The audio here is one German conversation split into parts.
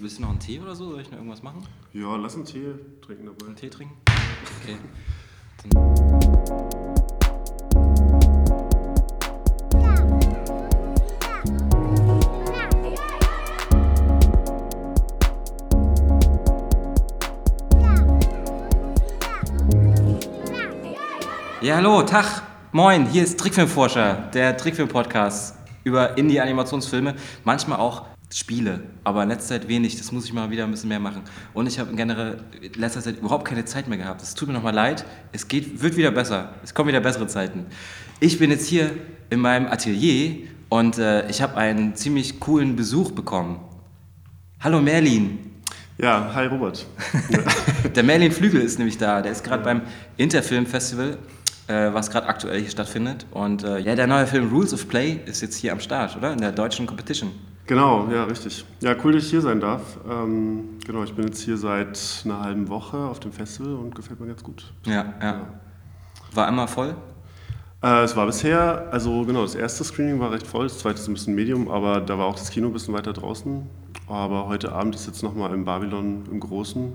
willst du noch einen Tee oder so? Soll ich noch irgendwas machen? Ja, lass einen Tee trinken dabei. Einen Tee trinken? Okay. Ja, hallo, Tag, moin, hier ist Trickfilmforscher, der Trickfilm-Podcast über Indie-Animationsfilme, manchmal auch Spiele, aber in letzter Zeit wenig, das muss ich mal wieder ein bisschen mehr machen. Und ich habe generell in letzter Zeit überhaupt keine Zeit mehr gehabt. Es tut mir nochmal leid, es geht, wird wieder besser, es kommen wieder bessere Zeiten. Ich bin jetzt hier in meinem Atelier und äh, ich habe einen ziemlich coolen Besuch bekommen. Hallo Merlin. Ja, hi Robert. der Merlin Flügel ist nämlich da, der ist gerade beim Interfilm Festival äh, was gerade aktuell hier stattfindet. Und äh, ja, der neue Film Rules of Play ist jetzt hier am Start, oder? In der deutschen Competition. Genau, ja, richtig. Ja, cool, dass ich hier sein darf. Ähm, genau, ich bin jetzt hier seit einer halben Woche auf dem Festival und gefällt mir ganz gut. Ja, ja. ja. War immer voll? Äh, es war bisher, also genau, das erste Screening war recht voll, das zweite ist ein bisschen Medium, aber da war auch das Kino ein bisschen weiter draußen. Aber heute Abend ist jetzt nochmal im Babylon im Großen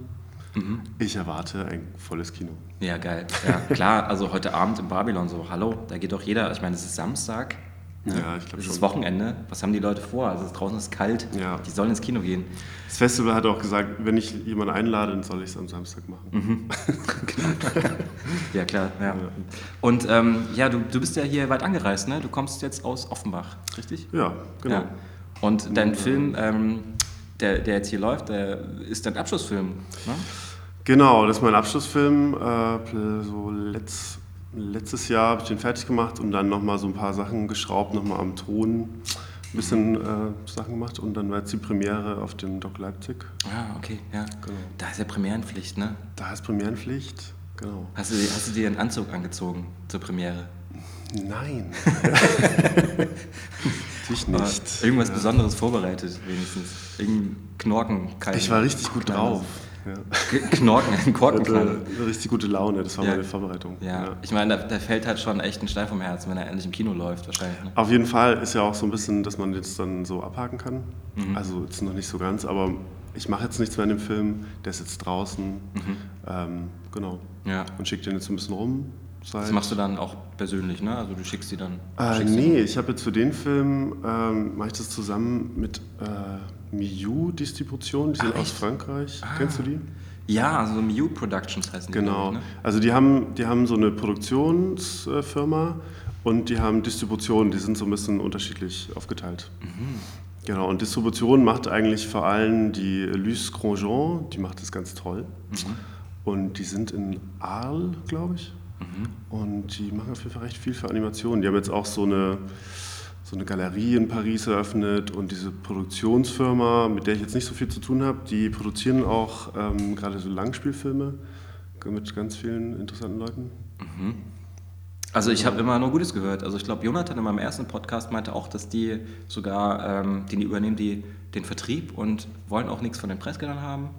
Mhm. Ich erwarte ein volles Kino. Ja, geil. Ja, klar, also heute Abend in Babylon so, hallo, da geht doch jeder, ich meine, es ist Samstag. Ne? Ja, ich glaube schon. Es ist Wochenende. Was haben die Leute vor? Also draußen ist kalt. Ja. Die sollen ins Kino gehen. Das Festival hat auch gesagt, wenn ich jemanden einlade, dann soll ich es am Samstag machen. Mhm. genau. ja, klar. Ja. ja. Und ähm, ja, du, du bist ja hier weit angereist, ne? Du kommst jetzt aus Offenbach, richtig? Ja, genau. Ja. Und dein Film, ähm, der, der jetzt hier läuft, der ist dein Abschlussfilm, ne? Genau, das ist mein Abschlussfilm. Äh, so letzt, letztes Jahr habe ich den fertig gemacht und dann nochmal so ein paar Sachen geschraubt, nochmal am Ton ein bisschen äh, Sachen gemacht und dann war jetzt die Premiere auf dem Doc Leipzig. Ah, okay, ja. Genau. Da ist ja Premierenpflicht, ne? Da ist Premierenpflicht, genau. Hast du, hast du dir einen Anzug angezogen zur Premiere? Nein. Natürlich nicht. Irgendwas ja. Besonderes vorbereitet, wenigstens. Irgendein Knorken. Ich war richtig gut drauf. Ja. Knorken, Korkenknall. Richtig gute Laune, das war ja. meine Vorbereitung. Ja. ja. ich meine, da, da, fällt halt schon echt ein Stein vom Herzen, wenn er endlich im Kino läuft, wahrscheinlich. Ne? Auf jeden Fall ist ja auch so ein bisschen, dass man jetzt dann so abhaken kann. Mhm. Also jetzt noch nicht so ganz, aber ich mache jetzt nichts mehr in dem Film, der ist jetzt draußen. Mhm. Ähm, genau. Ja. Und schicke den jetzt ein bisschen rum. Seit das machst du dann auch persönlich, ne? Also du schickst die dann. Äh, nee, ich habe jetzt für den Film ähm, mache ich das zusammen mit äh, Miu Distribution, die sind ah, aus Frankreich. Ah. Kennst du die? Ja, also Miu Productions heißen die. Genau. Ne? Also die haben, die haben so eine Produktionsfirma und die haben Distribution, die sind so ein bisschen unterschiedlich aufgeteilt. Mhm. Genau, und Distribution macht eigentlich vor allem die Luce Grandjean, die macht das ganz toll. Mhm. Und die sind in Arles, glaube ich. Mhm. Und die machen auf jeden Fall recht viel für Animationen. Die haben jetzt auch so eine, so eine Galerie in Paris eröffnet und diese Produktionsfirma, mit der ich jetzt nicht so viel zu tun habe, die produzieren auch ähm, gerade so Langspielfilme mit ganz vielen interessanten Leuten. Mhm. Also ich habe immer nur Gutes gehört. Also ich glaube, Jonathan in meinem ersten Podcast meinte auch, dass die sogar, ähm, die übernehmen die den Vertrieb und wollen auch nichts von den Preisgeldern haben.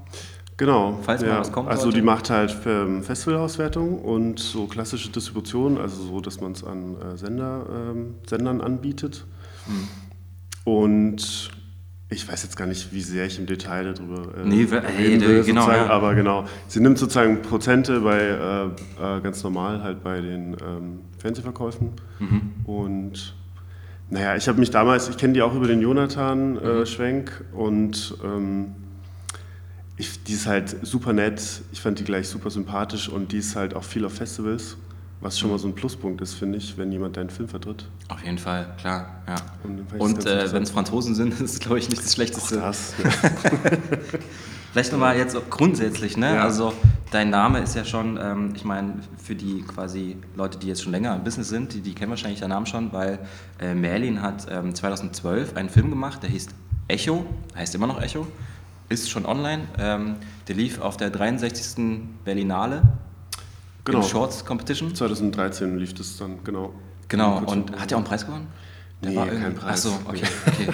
Genau. Falls ja. mal was kommt. Also die macht halt ähm, Festivalauswertung und so klassische Distribution, also so, dass man es an äh, Sender, ähm, Sendern anbietet. Mhm. Und ich weiß jetzt gar nicht, wie sehr ich im Detail darüber äh, nee, hey, will, genau, ja. aber genau. Sie nimmt sozusagen Prozente bei äh, äh, ganz normal halt bei den ähm, Fernsehverkäufen mhm. und naja, ich habe mich damals, ich kenne die auch über den Jonathan äh, mhm. Schwenk und ähm, ich, die ist halt super nett, ich fand die gleich super sympathisch und die ist halt auch viel auf Festivals, was schon mal so ein Pluspunkt ist, finde ich, wenn jemand deinen Film vertritt. Auf jeden Fall, klar, ja. Und, und äh, wenn es Franzosen sind, ist es, glaube ich, nicht das Schlechteste. Auch das, ja. Vielleicht nochmal jetzt grundsätzlich, ne? Ja. Also dein Name ist ja schon, ähm, ich meine, für die quasi Leute, die jetzt schon länger im Business sind, die, die kennen wahrscheinlich deinen Namen schon, weil äh, Merlin hat ähm, 2012 einen Film gemacht, der hieß Echo, heißt immer noch Echo ist schon online. Ähm, der lief auf der 63. Berlinale genau. im Shorts Competition. 2013 lief das dann, genau. Genau, und hat er auch einen Preis gewonnen? Der nee, war kein Preis. Achso, okay. okay.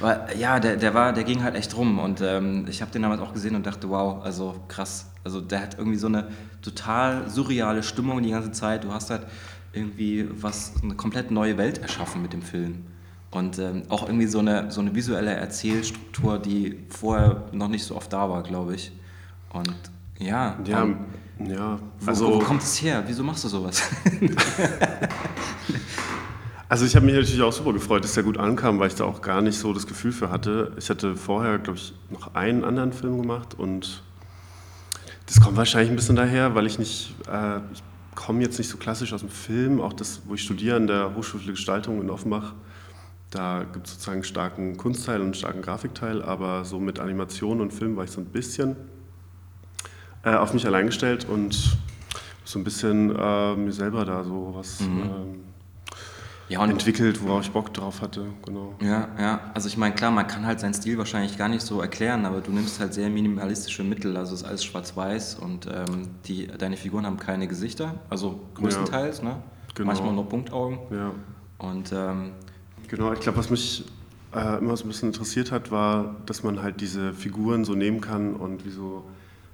War, ja, der, der, war, der ging halt echt rum und ähm, ich habe den damals auch gesehen und dachte, wow, also krass. Also der hat irgendwie so eine total surreale Stimmung die ganze Zeit. Du hast halt irgendwie was, eine komplett neue Welt erschaffen mit dem Film. Und ähm, auch irgendwie so eine, so eine visuelle Erzählstruktur, die vorher noch nicht so oft da war, glaube ich. Und ja. Ja, um, ja. Also, wo, wo kommt es her? Wieso machst du sowas? also ich habe mich natürlich auch super gefreut, dass der gut ankam, weil ich da auch gar nicht so das Gefühl für hatte. Ich hatte vorher, glaube ich, noch einen anderen Film gemacht und das kommt wahrscheinlich ein bisschen daher, weil ich nicht, äh, ich komme jetzt nicht so klassisch aus dem Film, auch das, wo ich studiere an der Hochschule für Gestaltung in Offenbach, da gibt es sozusagen einen starken Kunstteil und einen starken Grafikteil, aber so mit Animation und Film war ich so ein bisschen äh, auf mich allein gestellt und so ein bisschen äh, mir selber da so was mhm. ähm, ja, entwickelt, worauf ich Bock drauf hatte. Genau. Ja, ja. Also ich meine, klar, man kann halt seinen Stil wahrscheinlich gar nicht so erklären, aber du nimmst halt sehr minimalistische Mittel. Also es ist alles schwarz-weiß und ähm, die, deine Figuren haben keine Gesichter, also größtenteils, ja. ne? Genau. Manchmal nur Punktaugen. Ja. Und ähm, genau, ich glaube, was mich äh, immer so ein bisschen interessiert hat, war, dass man halt diese Figuren so nehmen kann und wie so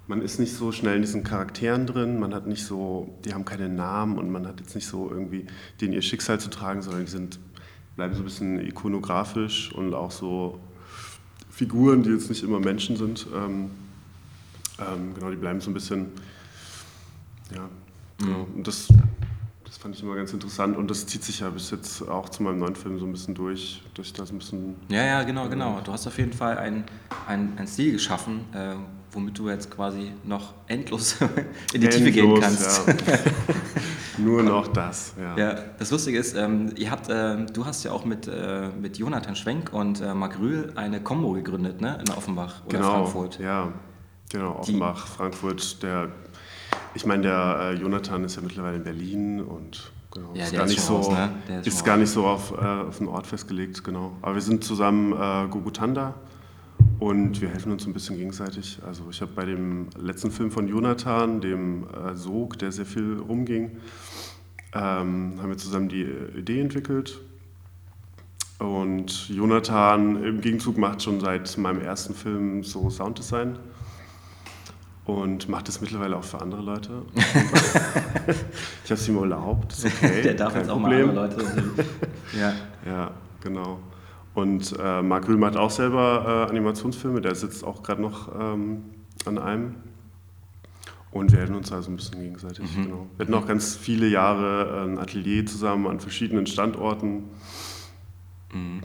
man ist nicht so schnell in diesen Charakteren drin, man hat nicht so, die haben keine Namen und man hat jetzt nicht so irgendwie denen ihr Schicksal zu tragen, sondern die sind, bleiben so ein bisschen ikonografisch und auch so Figuren, die jetzt nicht immer Menschen sind. Ähm, ähm, genau, die bleiben so ein bisschen, ja, genau. Mhm. Und das, das fand ich immer ganz interessant und das zieht sich ja bis jetzt auch zu meinem neuen Film so ein bisschen durch, ich das ein bisschen... Ja, ja, genau, genau. Du hast auf jeden Fall einen ein Stil geschaffen, äh, womit du jetzt quasi noch endlos in die endlos, Tiefe gehen kannst. Ja. Nur noch das, ja. ja das Lustige ist, ähm, ihr habt, äh, du hast ja auch mit, äh, mit Jonathan Schwenk und äh, Marc Rühl eine Combo gegründet, ne? In Offenbach oder genau, Frankfurt. Ja, genau, Offenbach, die, Frankfurt. Der, ich meine, der äh, Jonathan ist ja mittlerweile in Berlin und Genau. Ja, ist gar nicht so, raus, ne? ist, ist gar nicht so auf, äh, auf einen Ort festgelegt, genau. Aber wir sind zusammen äh, Gogutanda und wir helfen uns ein bisschen gegenseitig. Also ich habe bei dem letzten Film von Jonathan, dem äh, Sog, der sehr viel rumging, ähm, haben wir zusammen die Idee entwickelt. Und Jonathan im Gegenzug macht schon seit meinem ersten Film so Sounddesign und macht es mittlerweile auch für andere Leute. ich habe es ihm erlaubt, ist okay. Der darf jetzt auch Problem. mal andere Leute. ja. ja, genau. Und äh, Marc Rühl macht auch selber äh, Animationsfilme, der sitzt auch gerade noch ähm, an einem. Und wir helfen uns also ein bisschen gegenseitig. Mhm. Genau. Wir hatten auch ganz viele Jahre äh, ein Atelier zusammen an verschiedenen Standorten. Mhm.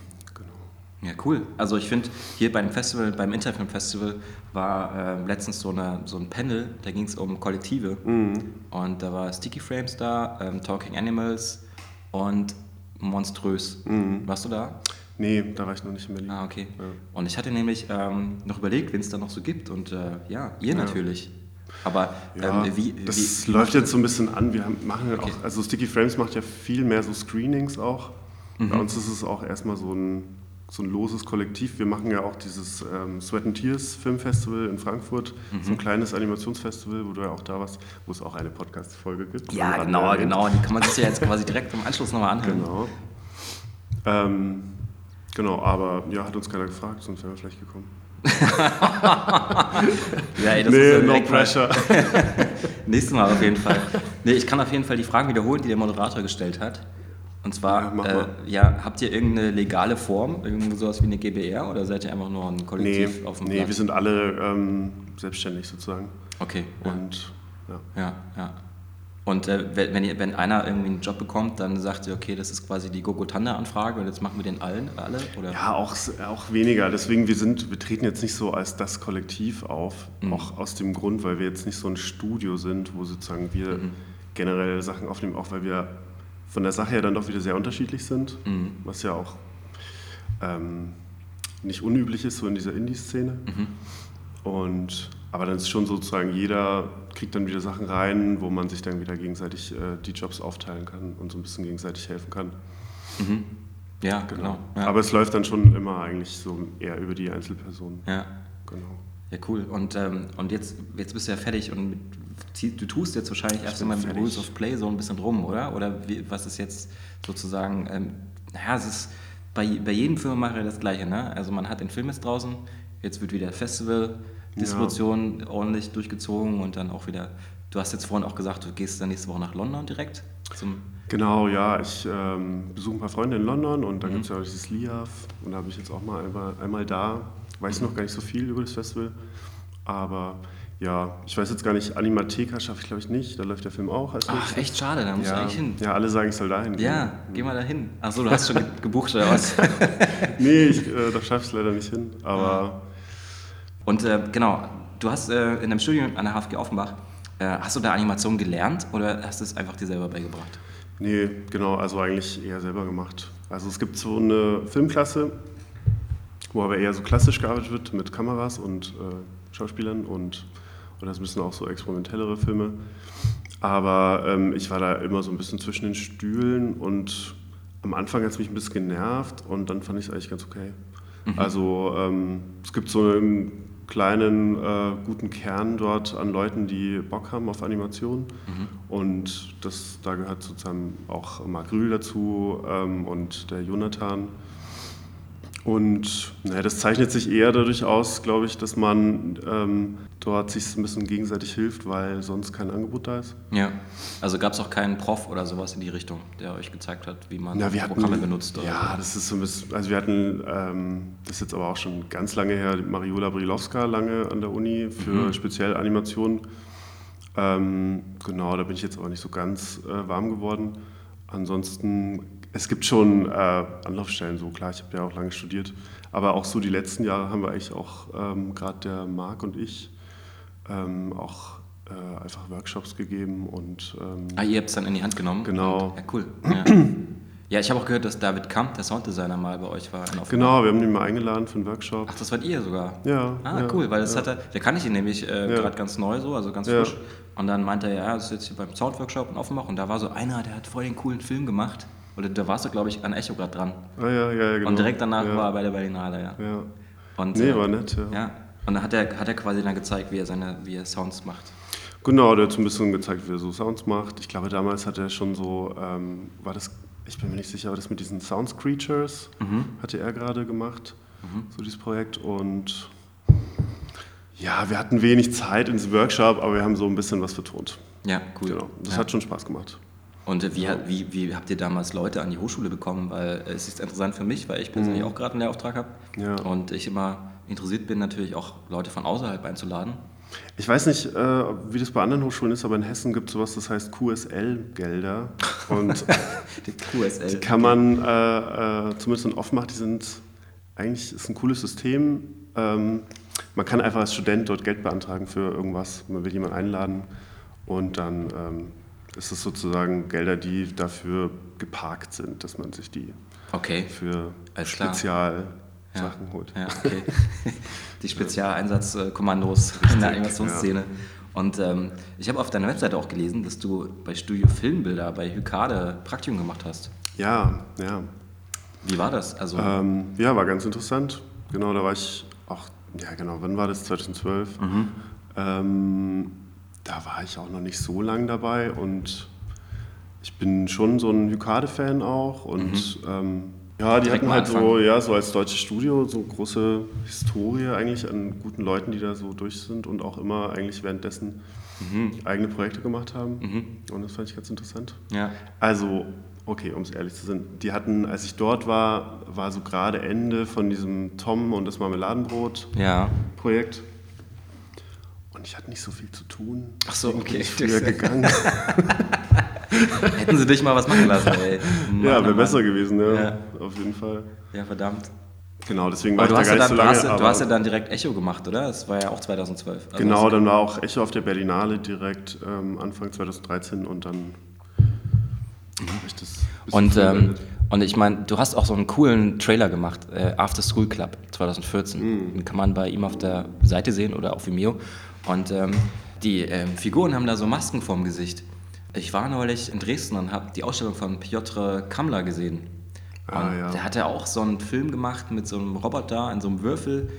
Ja, cool. Also ich finde, hier beim Festival, beim Interfilm Festival war äh, letztens so, eine, so ein Panel, da ging es um Kollektive. Mhm. Und da war Sticky Frames da, ähm, Talking Animals und Monströs. Mhm. Warst du da? Nee, da war ich noch nicht in Berlin. Ah, okay. Ja. Und ich hatte nämlich ähm, noch überlegt, wen es da noch so gibt. Und äh, ja, ihr ja. natürlich. Aber ja, ähm, wie, Das wie, läuft jetzt so ein bisschen an. Wir haben, machen ja okay. auch, also Sticky Frames macht ja viel mehr so Screenings auch. Mhm. Bei uns ist es auch erstmal so ein, so ein loses Kollektiv. Wir machen ja auch dieses ähm, Sweat and Tears Filmfestival in Frankfurt, mhm. so ein kleines Animationsfestival, wo du ja auch da warst, wo es auch eine Podcast-Folge gibt. Ja, genau, genau. Die kann man sich ja jetzt quasi direkt im Anschluss nochmal anhören. Genau. Ähm, Genau, aber ja, hat uns keiner gefragt, sonst wären wir vielleicht gekommen. ja, ey, das nee, ist no pressure. Nächstes Mal auf jeden Fall. Nee, ich kann auf jeden Fall die Fragen wiederholen, die der Moderator gestellt hat. Und zwar, ja, äh, ja, habt ihr irgendeine legale Form, irgendwie sowas wie eine GBR oder seid ihr einfach nur ein Kollektiv nee, auf dem Nee, Platz? wir sind alle ähm, selbstständig sozusagen. Okay. Und ja. Ja, ja. Und äh, wenn, ihr, wenn einer irgendwie einen Job bekommt, dann sagt ihr, okay, das ist quasi die Gogotanda-Anfrage und jetzt machen wir den allen, alle? Oder? Ja, auch, auch weniger. Deswegen, wir, sind, wir treten jetzt nicht so als das Kollektiv auf, mhm. auch aus dem Grund, weil wir jetzt nicht so ein Studio sind, wo sozusagen wir mhm. generell Sachen aufnehmen, auch weil wir von der Sache her dann doch wieder sehr unterschiedlich sind, mhm. was ja auch ähm, nicht unüblich ist, so in dieser Indie-Szene. Mhm. Und aber dann ist schon sozusagen, jeder kriegt dann wieder Sachen rein, wo man sich dann wieder gegenseitig äh, die Jobs aufteilen kann und so ein bisschen gegenseitig helfen kann. Mhm. Ja, genau. genau. Ja. Aber es läuft dann schon immer eigentlich so eher über die Einzelpersonen. Ja. Genau. Ja, cool. Und, ähm, und jetzt, jetzt bist du ja fertig und mit, du tust jetzt wahrscheinlich erst einmal mit Rules of Play so ein bisschen rum, oder? Oder wie, was ist jetzt sozusagen, ähm, naja, es ist bei, bei jedem Filmemacher das Gleiche, ne? Also man hat den Film jetzt draußen, jetzt wird wieder Festival, Distribution ja. ordentlich durchgezogen und dann auch wieder. Du hast jetzt vorhin auch gesagt, du gehst dann nächste Woche nach London direkt zum. Genau, ja. Ich ähm, besuche ein paar Freunde in London und da mhm. gibt es ja auch dieses LIAF und da habe ich jetzt auch mal einmal, einmal da. Weiß noch gar nicht so viel über das Festival, aber ja, ich weiß jetzt gar nicht, Animatheka schaffe ich glaube ich nicht, da läuft der Film auch. Ach, echt schade, da muss ja. du eigentlich hin. Ja, alle sagen, ich soll da hin. Ja, geh mal da hin. Achso, du hast schon gebucht oder was? nee, ich, äh, da schaffe ich es leider nicht hin, aber... Und äh, genau, du hast äh, in einem Studium an der HFG Offenbach, äh, hast du da Animation gelernt oder hast du es einfach dir selber beigebracht? Nee, genau, also eigentlich eher selber gemacht. Also es gibt so eine Filmklasse, wo aber eher so klassisch gearbeitet wird mit Kameras und äh, Schauspielern und oder es müssen auch so experimentellere Filme. Aber ähm, ich war da immer so ein bisschen zwischen den Stühlen und am Anfang hat es mich ein bisschen genervt und dann fand ich es eigentlich ganz okay. Mhm. Also ähm, es gibt so einen kleinen, äh, guten Kern dort an Leuten, die Bock haben auf Animation. Mhm. Und das, da gehört sozusagen auch Marc Rühl dazu ähm, und der Jonathan. Und naja, das zeichnet sich eher dadurch aus, glaube ich, dass man ähm, dort sich ein bisschen gegenseitig hilft, weil sonst kein Angebot da ist. Ja, also gab es auch keinen Prof oder sowas in die Richtung, der euch gezeigt hat, wie man ja, Programme hatten, benutzt? Oder? Ja, das ist so ein bisschen, also wir hatten, ähm, das ist jetzt aber auch schon ganz lange her, Mariola Brilowska lange an der Uni für mhm. speziell Animationen. Ähm, genau, da bin ich jetzt aber nicht so ganz äh, warm geworden. Ansonsten es gibt schon äh, Anlaufstellen, so klar, ich habe ja auch lange studiert, aber auch so die letzten Jahre haben wir eigentlich auch, ähm, gerade der Marc und ich, ähm, auch äh, einfach Workshops gegeben und... Ähm, ah, ihr habt es dann in die Hand genommen? Genau. Und, ja, cool. Ja. ja ich habe auch gehört, dass David Kamp, der Sounddesigner, mal bei euch war. Genau, wir haben ihn mal eingeladen für einen Workshop. Ach, das wart ihr sogar? Ja. Ah, ja, cool, weil das ja. hat er, der kann ich ihn nämlich äh, gerade ganz neu so, also ganz frisch. Und dann meinte er, ja, das ist jetzt hier beim Soundworkshop in Offenbach und da war so einer, der hat voll den coolen Film gemacht. Oder da warst du, glaube ich, an Echo gerade dran. Ah, ja, ja, genau. Und direkt danach ja. war er bei der Berlinale, ja. ja. Und, nee, äh, war nett, ja. ja. Und dann hat er, hat er quasi dann gezeigt, wie er, seine, wie er Sounds macht. Genau, der hat so ein bisschen gezeigt, wie er so Sounds macht. Ich glaube, damals hat er schon so, ähm, war das, ich bin mir nicht sicher, aber das mit diesen Sounds Creatures mhm. hatte er gerade gemacht, mhm. so dieses Projekt. Und ja, wir hatten wenig Zeit in diesem Workshop, aber wir haben so ein bisschen was vertont. Ja, cool. Genau, das ja. hat schon Spaß gemacht. Und wie, wie, wie habt ihr damals Leute an die Hochschule bekommen? Weil es ist interessant für mich, weil ich persönlich mhm. auch gerade einen Lehrauftrag habe. Ja. Und ich immer interessiert bin, natürlich auch Leute von außerhalb einzuladen. Ich weiß nicht, äh, wie das bei anderen Hochschulen ist, aber in Hessen gibt es sowas, das heißt QSL-Gelder. Und die QSL. Die kann man äh, äh, zumindest in Offenbach, die sind eigentlich ist ein cooles System. Ähm, man kann einfach als Student dort Geld beantragen für irgendwas. Man will jemanden einladen und dann ähm, ist es sozusagen Gelder, die dafür geparkt sind, dass man sich die okay. für Spezial Sachen ja. holt. Ja, okay. Die Spezialeinsatzkommandos in der Animationsszene. Ja. Und ähm, ich habe auf deiner Webseite auch gelesen, dass du bei Studio Filmbilder bei Hykade Praktikum gemacht hast. Ja, ja. Wie war das? Also ähm, ja, war ganz interessant. Genau, da war ich auch, ja genau, wann war das? 2012. Mhm. Ähm, da war ich auch noch nicht so lang dabei und ich bin schon so ein Hykade-Fan auch und mhm. ähm, ja, die Direkt hatten halt so, ja, so als deutsches Studio so große Historie eigentlich an guten Leuten, die da so durch sind und auch immer eigentlich währenddessen mhm. eigene Projekte gemacht haben. Mhm. Und das fand ich ganz interessant. Ja. Also, okay, um es ehrlich zu sein, die hatten, als ich dort war, war so gerade Ende von diesem Tom und das Marmeladenbrot-Projekt. Ja. Und ich hatte nicht so viel zu tun. Ach so, okay. Ich bin früher gegangen. Hätten sie dich mal was machen lassen, ey. Mann, ja, wäre besser gewesen, ja, ja. Auf jeden Fall. Ja, verdammt. Genau, deswegen war Aber ich da gar nicht dann, so lange. Du hast, du hast, ja dann direkt Echo gemacht, oder? Das war ja auch 2012. Also genau, dann war auch Echo auf der Berlinale direkt ähm, Anfang 2013 und dann mhm. ich das. Und, ähm, und ich meine, du hast auch so einen coolen Trailer gemacht, äh, After School Club 2014. Mhm. Den kann man bei ihm auf der Seite sehen oder auf Vimeo. Und ähm, die ähm, Figuren haben da so Masken vorm Gesicht. Ich war neulich in Dresden und habe die Ausstellung von Piotr Kamler gesehen. Ah, und ja. der hatte auch so einen Film gemacht mit so einem Roboter in so einem Würfel,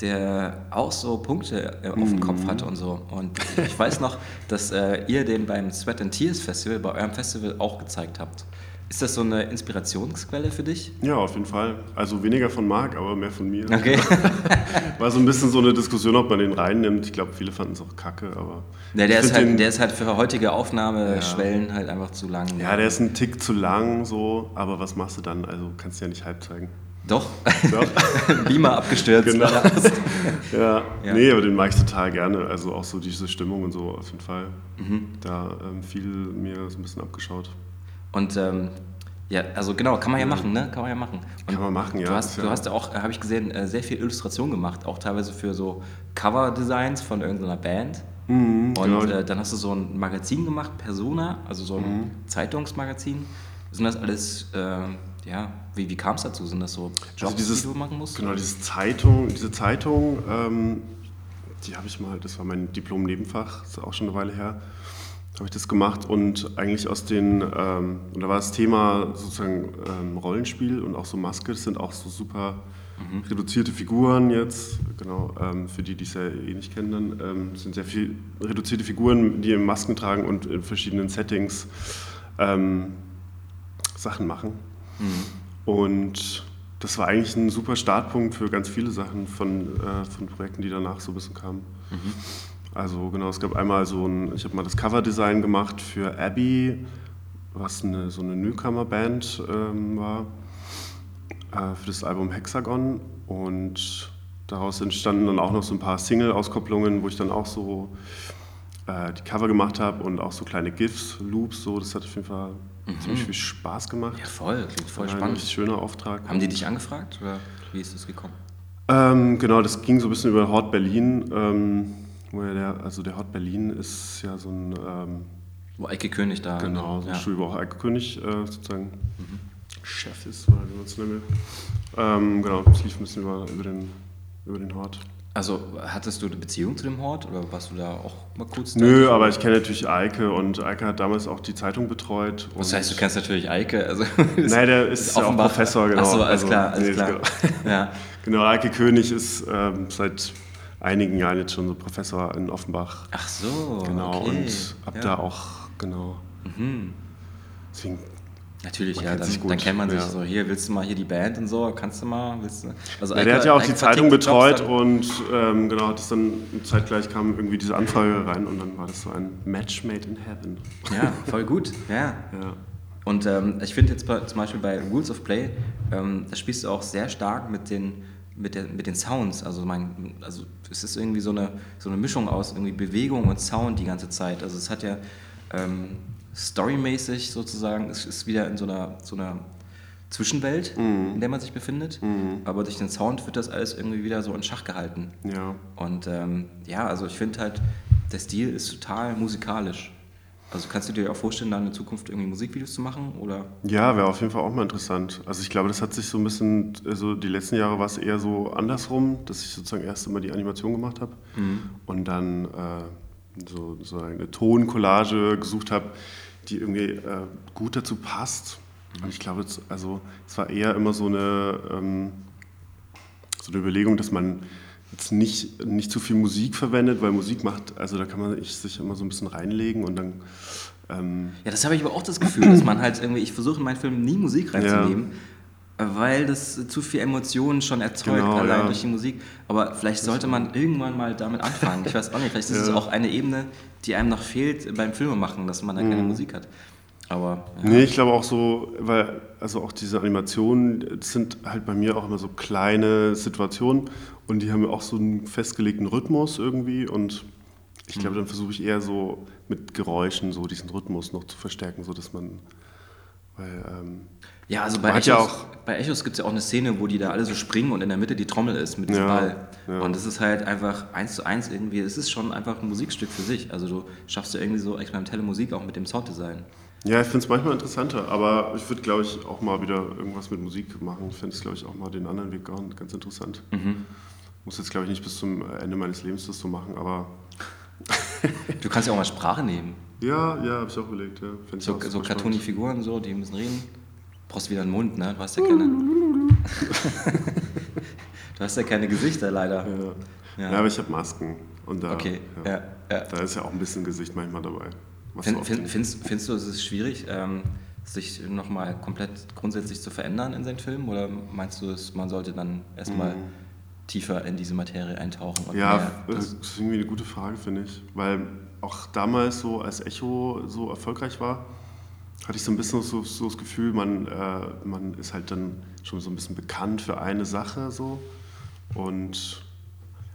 der auch so Punkte äh, auf dem mhm. Kopf hatte und so. Und ich weiß noch, dass äh, ihr den beim Sweat and Tears Festival, bei eurem Festival auch gezeigt habt. Ist das so eine Inspirationsquelle für dich? Ja, auf jeden Fall. Also weniger von Marc, aber mehr von mir. Okay. War so ein bisschen so eine Diskussion, ob man den reinnimmt. Ich glaube, viele fanden es auch kacke, aber. Ja, der, ist halt, den, der ist halt für heutige Aufnahmeschwellen ja. halt einfach zu lang. Ja, der ist ein Tick zu lang, so, aber was machst du dann? Also kannst du ja nicht halb zeigen. Doch. Doch. Beamer abgestürzt. Genau. ja. ja. Nee, aber den mag ich total gerne. Also auch so diese Stimmung und so auf jeden Fall. Mhm. Da ähm, viel mir so ein bisschen abgeschaut. Und ähm, ja, also genau, kann man ja machen, ne? Kann man ja machen. Und kann man machen, ja. Du hast, ja. du hast ja auch, äh, habe ich gesehen, äh, sehr viel Illustration gemacht, auch teilweise für so Cover-Designs von irgendeiner Band. Mhm, und genau. äh, dann hast du so ein Magazin gemacht, Persona, also so ein mhm. Zeitungsmagazin. Sind das alles äh, ja, wie, wie kam es dazu? Sind das so also Jobs, also dieses, die du machen musst? Genau, diese Zeitung, diese Zeitung, ähm, die habe ich mal, das war mein Diplom-Nebenfach, ist auch schon eine Weile her, habe ich das gemacht und eigentlich aus den, ähm, und da war das Thema sozusagen ähm, Rollenspiel und auch so Maske, das sind auch so super mhm. reduzierte Figuren jetzt, genau, ähm, für die, die es ja eh nicht kennen dann, ähm, sind sehr viel reduzierte Figuren, die Masken tragen und in verschiedenen Settings ähm, Sachen machen. Mhm. Und das war eigentlich ein super Startpunkt für ganz viele Sachen von, äh, von Projekten, die danach so ein bisschen kamen. Mhm. Also genau, es gab einmal so ein, ich habe mal das Coverdesign gemacht für Abby, was eine, so eine Newcomer-Band ähm, war, äh, für das Album Hexagon. Und daraus entstanden dann auch noch so ein paar Single-Auskopplungen, wo ich dann auch so äh, die Cover gemacht habe und auch so kleine GIFs, Loops, so. Das hat auf jeden Fall mhm. ziemlich viel Spaß gemacht. Ja, voll, klingt voll spannend. Ein schöner Auftrag. Haben die dich angefragt oder wie ist das gekommen? Ähm, genau, das ging so ein bisschen über Hort Berlin. Ähm, der, also der Hort Berlin ist ja so ein. Ähm, wo Eike König da. Genau, so ein ja. Wo auch Eike König äh, sozusagen mhm. Chef ist, oder wie man es nennt. Ähm, genau, es lief ein bisschen über, über, den, über den Hort. Also hattest du eine Beziehung zu dem Hort oder warst du da auch mal kurz? Nö, aber ich kenne natürlich Eike und Eike hat damals auch die Zeitung betreut. Das heißt, du kennst natürlich Eike? Also, Nein, der ist, ist ja auch Professor, genau. Achso, alles also, klar, alles nee, klar. Genau. ja. genau, Eike König ist ähm, seit einigen Jahren jetzt schon so Professor in Offenbach. Ach so, Genau, okay. und ab ja. da auch, genau. Mhm. Deswegen Natürlich, ja, dann, dann, kennt man sich ja. so, hier willst du mal hier die Band und so, kannst du mal, willst du. Also ja, der hat ja auch die Zeitung betreut und ähm, genau, das dann zeitgleich kam irgendwie diese Anfrage rein und dann war das so ein Match made in heaven. Ja, voll gut, ja. ja. Und ähm, ich finde jetzt zum Beispiel bei Rules of Play, ähm, da spielst du auch sehr stark mit den, mit, der, mit den Sounds. Also, mein, also es ist irgendwie so eine, so eine Mischung aus irgendwie Bewegung und Sound die ganze Zeit. Also es hat ja ähm, storymäßig sozusagen, es ist wieder in so einer, so einer Zwischenwelt, mhm. in der man sich befindet. Mhm. Aber durch den Sound wird das alles irgendwie wieder so in Schach gehalten. Ja. Und ähm, ja, also ich finde halt, der Stil ist total musikalisch. Also kannst du dir auch vorstellen, da in der Zukunft irgendwie Musikvideos zu machen? Oder? Ja, wäre auf jeden Fall auch mal interessant. Also ich glaube, das hat sich so ein bisschen, also die letzten Jahre war es eher so andersrum, dass ich sozusagen erst immer die Animation gemacht habe mhm. und dann äh, so, so eine Toncollage gesucht habe, die irgendwie äh, gut dazu passt. Und ich glaube, also, es war eher immer so eine, ähm, so eine Überlegung, dass man jetzt nicht, nicht zu viel Musik verwendet, weil Musik macht, also da kann man sich immer so ein bisschen reinlegen und dann. Ähm ja, das habe ich aber auch das Gefühl, dass man halt irgendwie, ich versuche in meinen Filmen nie Musik reinzunehmen. Ja weil das zu viel Emotionen schon erzeugt, genau, allein ja. durch die Musik. Aber vielleicht sollte man irgendwann mal damit anfangen. Ich weiß auch nicht, vielleicht ist es auch eine Ebene, die einem noch fehlt beim Filmemachen, dass man da keine mhm. Musik hat. Aber. Ja. Nee, ich glaube auch so, weil, also auch diese Animationen sind halt bei mir auch immer so kleine Situationen und die haben auch so einen festgelegten Rhythmus irgendwie und ich glaube, mhm. dann versuche ich eher so mit Geräuschen so diesen Rhythmus noch zu verstärken, sodass man. Weil, ähm, ja, also bei Echos, ja auch, bei Echos gibt es ja auch eine Szene, wo die da alle so springen und in der Mitte die Trommel ist mit diesem ja, Ball. Ja. Und das ist halt einfach eins zu eins irgendwie, es ist schon einfach ein Musikstück für sich. Also du schaffst ja irgendwie so experimentelle Musik auch mit dem Sounddesign. Ja, ich finde es manchmal interessanter, aber ich würde, glaube ich, auch mal wieder irgendwas mit Musik machen. Ich fände es, glaube ich, auch mal den anderen Weg ganz interessant. Mhm. Muss jetzt, glaube ich, nicht bis zum Ende meines Lebens das so machen, aber... du kannst ja auch mal Sprache nehmen. Ja, ja, habe ich auch überlegt. Ja. So, so cartoony Figuren, so, die müssen reden brauchst wieder einen Mund, ne? Du hast ja keine. du hast ja keine Gesichter leider. Ja, ja. ja aber ich habe Masken. Und da, okay. ja, da ist ja auch ein bisschen Gesicht manchmal dabei. Find, find, findest, findest du, es ist schwierig, ähm, sich nochmal komplett grundsätzlich zu verändern in seinen Filmen? Oder meinst du, man sollte dann erstmal mhm. Tiefer in diese Materie eintauchen? ja, das ist irgendwie eine gute Frage, finde ich. Weil auch damals so, als Echo so erfolgreich war, hatte ich so ein bisschen so, so das Gefühl, man, äh, man ist halt dann schon so ein bisschen bekannt für eine Sache so. Und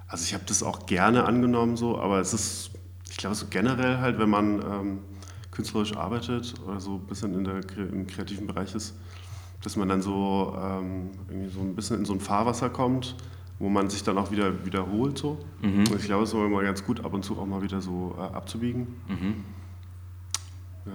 also ich habe das auch gerne angenommen so, aber es ist, ich glaube so generell halt, wenn man ähm, künstlerisch arbeitet oder so ein bisschen in der, im kreativen Bereich ist, dass man dann so ähm, irgendwie so ein bisschen in so ein Fahrwasser kommt, wo man sich dann auch wieder wiederholt so. Mhm. Und ich glaube, es ist immer ganz gut, ab und zu auch mal wieder so äh, abzubiegen. Mhm. Ja.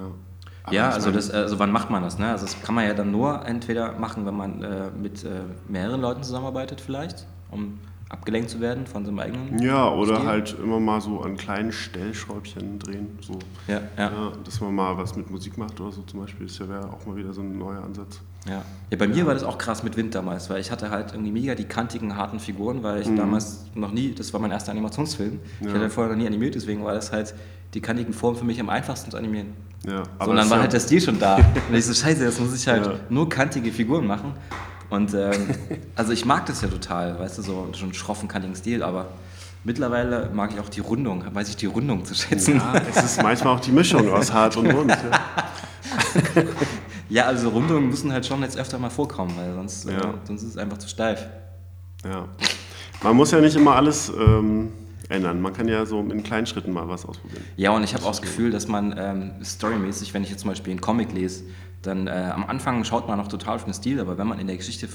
Aber ja, also, das, also wann macht man das? Ne? Also das kann man ja dann nur entweder machen, wenn man äh, mit äh, mehreren Leuten zusammenarbeitet vielleicht, um abgelenkt zu werden von seinem eigenen Ja, oder Stil. halt immer mal so an kleinen Stellschräubchen drehen. So. Ja, ja. ja, dass man mal was mit Musik macht oder so zum Beispiel, das wäre auch mal wieder so ein neuer Ansatz. Ja, ja bei mir ja. war das auch krass mit Wind damals, weil ich hatte halt irgendwie mega die kantigen, harten Figuren, weil ich mhm. damals noch nie, das war mein erster Animationsfilm, ja. ich hatte vorher noch nie animiert, deswegen war das halt die kantigen Formen für mich am einfachsten zu animieren. Ja, aber so, und dann war halt der Stil schon da. und ich so, scheiße, jetzt muss ich halt nur kantige Figuren machen. Und ähm, also ich mag das ja total, weißt du, so schon schroffen, kantigen Stil, aber mittlerweile mag ich auch die Rundung, weiß ich die Rundung zu schätzen. Ja, es ist manchmal auch die Mischung aus hart und rund. Ja, also Rundungen müssen halt schon jetzt öfter mal vorkommen, weil sonst, ja. äh, sonst ist es einfach zu steif. Ja. Man muss ja nicht immer alles ähm, ändern. Man kann ja so in kleinen Schritten mal was ausprobieren. Ja, und ich habe auch das Gefühl, dass man ähm, storymäßig, wenn ich jetzt zum Beispiel einen Comic lese, dann äh, am Anfang schaut man noch total auf den Stil, aber wenn man in der Geschichte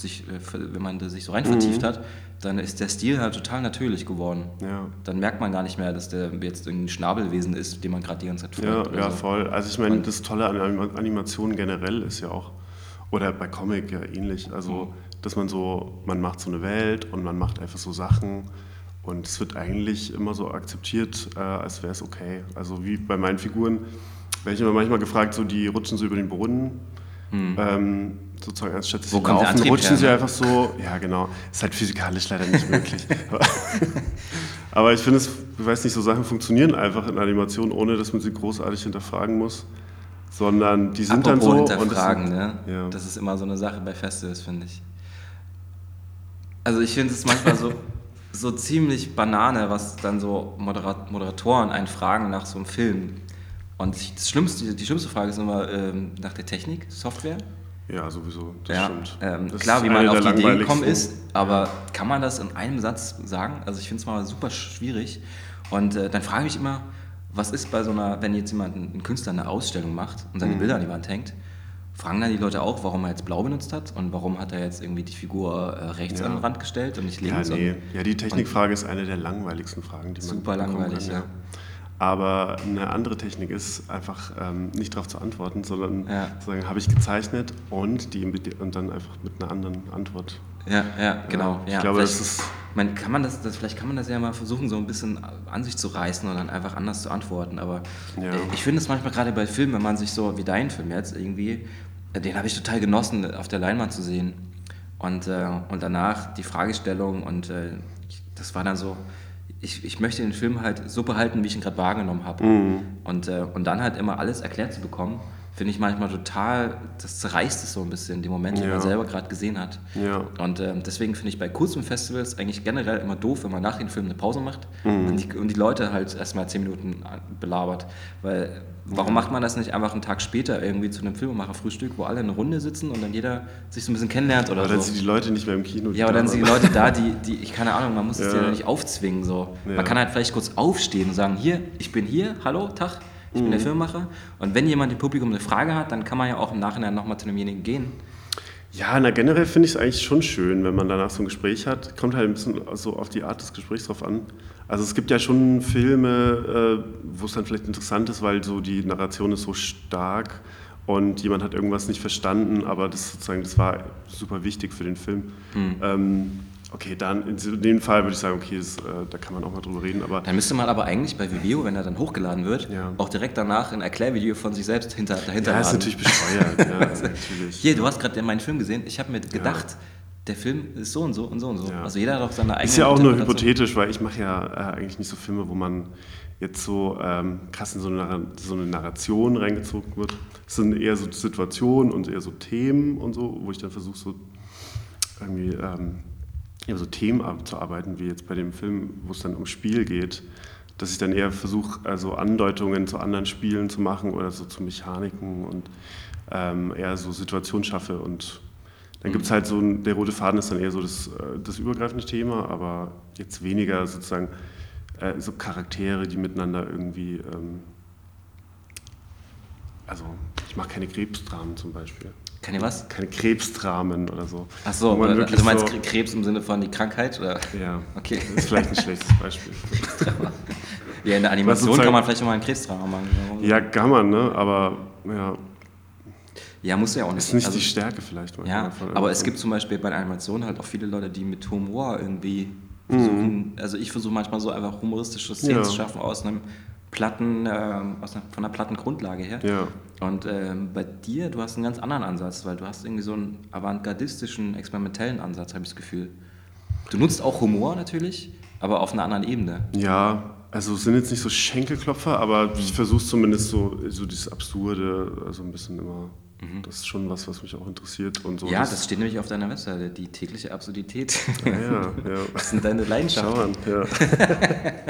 sich, äh, wenn man sich so rein vertieft mhm. hat, dann ist der Stil halt total natürlich geworden. Ja. Dann merkt man gar nicht mehr, dass der jetzt ein Schnabelwesen ist, den man gerade die ganze Zeit folgt. Ja, ja so. voll. Also ich meine, das Tolle an Animationen generell ist ja auch, oder bei Comic ja ähnlich, also mhm. dass man so, man macht so eine Welt und man macht einfach so Sachen und es wird eigentlich immer so akzeptiert, äh, als wäre es okay. Also wie bei meinen Figuren, werde ich immer manchmal gefragt, so die rutschen so über den Boden. Hm. Ähm, sozusagen als statt Wo kommt laufen, rutschen her, sie einfach so. Ja, genau. Ist halt physikalisch leider nicht möglich. Aber ich finde es, ich weiß nicht, so Sachen funktionieren einfach in Animationen, ohne dass man sie großartig hinterfragen muss. Sondern die sind Apropos dann so. Hinterfragen, und das, ne? Ja. Das ist immer so eine Sache bei Festivals, finde ich. Also ich finde es manchmal so, so ziemlich Banane, was dann so Moderatoren einen fragen nach so einem Film und das Schlimmste, die schlimmste Frage ist immer ähm, nach der Technik, Software. Ja, sowieso, das ja, stimmt. Ähm, das klar, wie man auf die Idee gekommen ist, aber kann man das in einem Satz sagen? Also ich finde es mal super schwierig. Und äh, dann frage ich mich immer, was ist bei so einer, wenn jetzt jemand, ein Künstler eine Ausstellung macht und seine mhm. Bilder an die Wand hängt, fragen dann die Leute auch, warum er jetzt blau benutzt hat und warum hat er jetzt irgendwie die Figur äh, rechts ja. an den Rand gestellt und nicht links? Ja, nee. ja die Technikfrage ist eine der langweiligsten Fragen, die man Super langweilig, kann, ja. ja. Aber eine andere Technik ist einfach ähm, nicht darauf zu antworten, sondern ja. zu sagen, habe ich gezeichnet und, die, und dann einfach mit einer anderen Antwort. Ja, ja, genau. ich ja, glaube, das ist. Man, kann man das, das, vielleicht kann man das ja mal versuchen, so ein bisschen an sich zu reißen und dann einfach anders zu antworten. Aber ja. ich finde es manchmal gerade bei Filmen, wenn man sich so, wie dein Film jetzt irgendwie, äh, den habe ich total genossen, auf der Leinwand zu sehen. Und, äh, und danach die Fragestellung und äh, das war dann so, ich, ich möchte den Film halt so behalten, wie ich ihn gerade wahrgenommen habe. Mhm. Und, äh, und dann halt immer alles erklärt zu bekommen, finde ich manchmal total, das zerreißt es so ein bisschen, die Momente, ja. die man selber gerade gesehen hat. Ja. Und äh, deswegen finde ich bei kurzen Festivals eigentlich generell immer doof, wenn man nach dem Film eine Pause macht mhm. und, die, und, die, Leute halt erstmal zehn Minuten belabert. Weil warum macht man das nicht einfach einen Tag später irgendwie zu einem Filmemacher-Frühstück, wo alle in einer Runde sitzen und dann jeder sich so ein bisschen kennenlernt oder aber so. dann sind die Leute nicht mehr im Kino. Ja, oder dann sind die Leute da, die, die ich keine Ahnung, man muss es ja nicht aufzwingen. So. Man kann halt vielleicht kurz aufstehen und sagen, hier, ich bin hier, hallo, Tag ich mhm. bin der mhm. Filmemacher. Und wenn jemand im Publikum eine Frage hat, dann kann man ja auch im Nachhinein nochmal zu demjenigen gehen. Ja, na generell finde ich es eigentlich schon schön, wenn man danach so ein Gespräch hat. Kommt halt ein bisschen so auf die Art des Gesprächs drauf an. Also es gibt ja schon Filme, äh, wo es dann vielleicht interessant ist, weil so die Narration ist so stark und jemand hat irgendwas nicht verstanden, aber das sozusagen, das war super wichtig für den Film. Mhm. Ähm, Okay, dann in dem Fall würde ich sagen, okay, das, äh, da kann man auch mal drüber reden. Aber dann müsste man aber eigentlich bei Vimeo, wenn er dann hochgeladen wird, ja. auch direkt danach ein Erklärvideo von sich selbst hinter, dahinter Ja, ist natürlich bescheuert. ja, natürlich. Hier, du hast gerade meinen Film gesehen. Ich habe mir gedacht, ja. der Film ist so und so und so und so. Also jeder hat auch seine eigene. Ist ja auch nur hypothetisch, weil ich mache ja äh, eigentlich nicht so Filme, wo man jetzt so ähm, krass in so eine, so eine, Narration reingezogen wird. Es sind eher so Situationen und eher so Themen und so, wo ich dann versuche, so irgendwie ähm, ja, so Themen abzuarbeiten, wie jetzt bei dem Film, wo es dann ums Spiel geht, dass ich dann eher versuche, also Andeutungen zu anderen Spielen zu machen oder so zu Mechaniken und ähm, eher so Situationen schaffe und dann gibt es halt so, ein, der rote Faden ist dann eher so das, äh, das übergreifende Thema, aber jetzt weniger sozusagen äh, so Charaktere, die miteinander irgendwie, ähm, also ich mache keine Krebsdramen zum Beispiel. Keine was? Keine Krebsdramen oder so. Ach so, also du meinst so, Krebs im Sinne von die Krankheit? Oder? Ja, okay. das ist vielleicht ein schlechtes Beispiel. ja, in der Animation kann man vielleicht auch mal ein Krebsdrama machen. Ja, kann man, ne? aber ja, ja, muss ja auch nicht. Das ist nicht also, die Stärke vielleicht. Ja, aber es gibt zum Beispiel bei Animationen halt auch viele Leute, die mit Humor irgendwie versuchen, mhm. also ich versuche manchmal so einfach humoristische Szenen ja. zu schaffen aus einem platten, äh, aus einer, von einer platten Grundlage her. Ja. Und ähm, bei dir, du hast einen ganz anderen Ansatz, weil du hast irgendwie so einen avantgardistischen, experimentellen Ansatz, habe ich das Gefühl. Du nutzt auch Humor natürlich, aber auf einer anderen Ebene. Ja, also es sind jetzt nicht so Schenkelklopfer, aber ich versuche zumindest so, so dieses Absurde, also ein bisschen immer Mhm. Das ist schon was, was mich auch interessiert. Und so ja, das steht nämlich auf deiner Webseite, die tägliche Absurdität. Ah, ja, ja. Was sind deine Leidenschaften? Schau an, ja.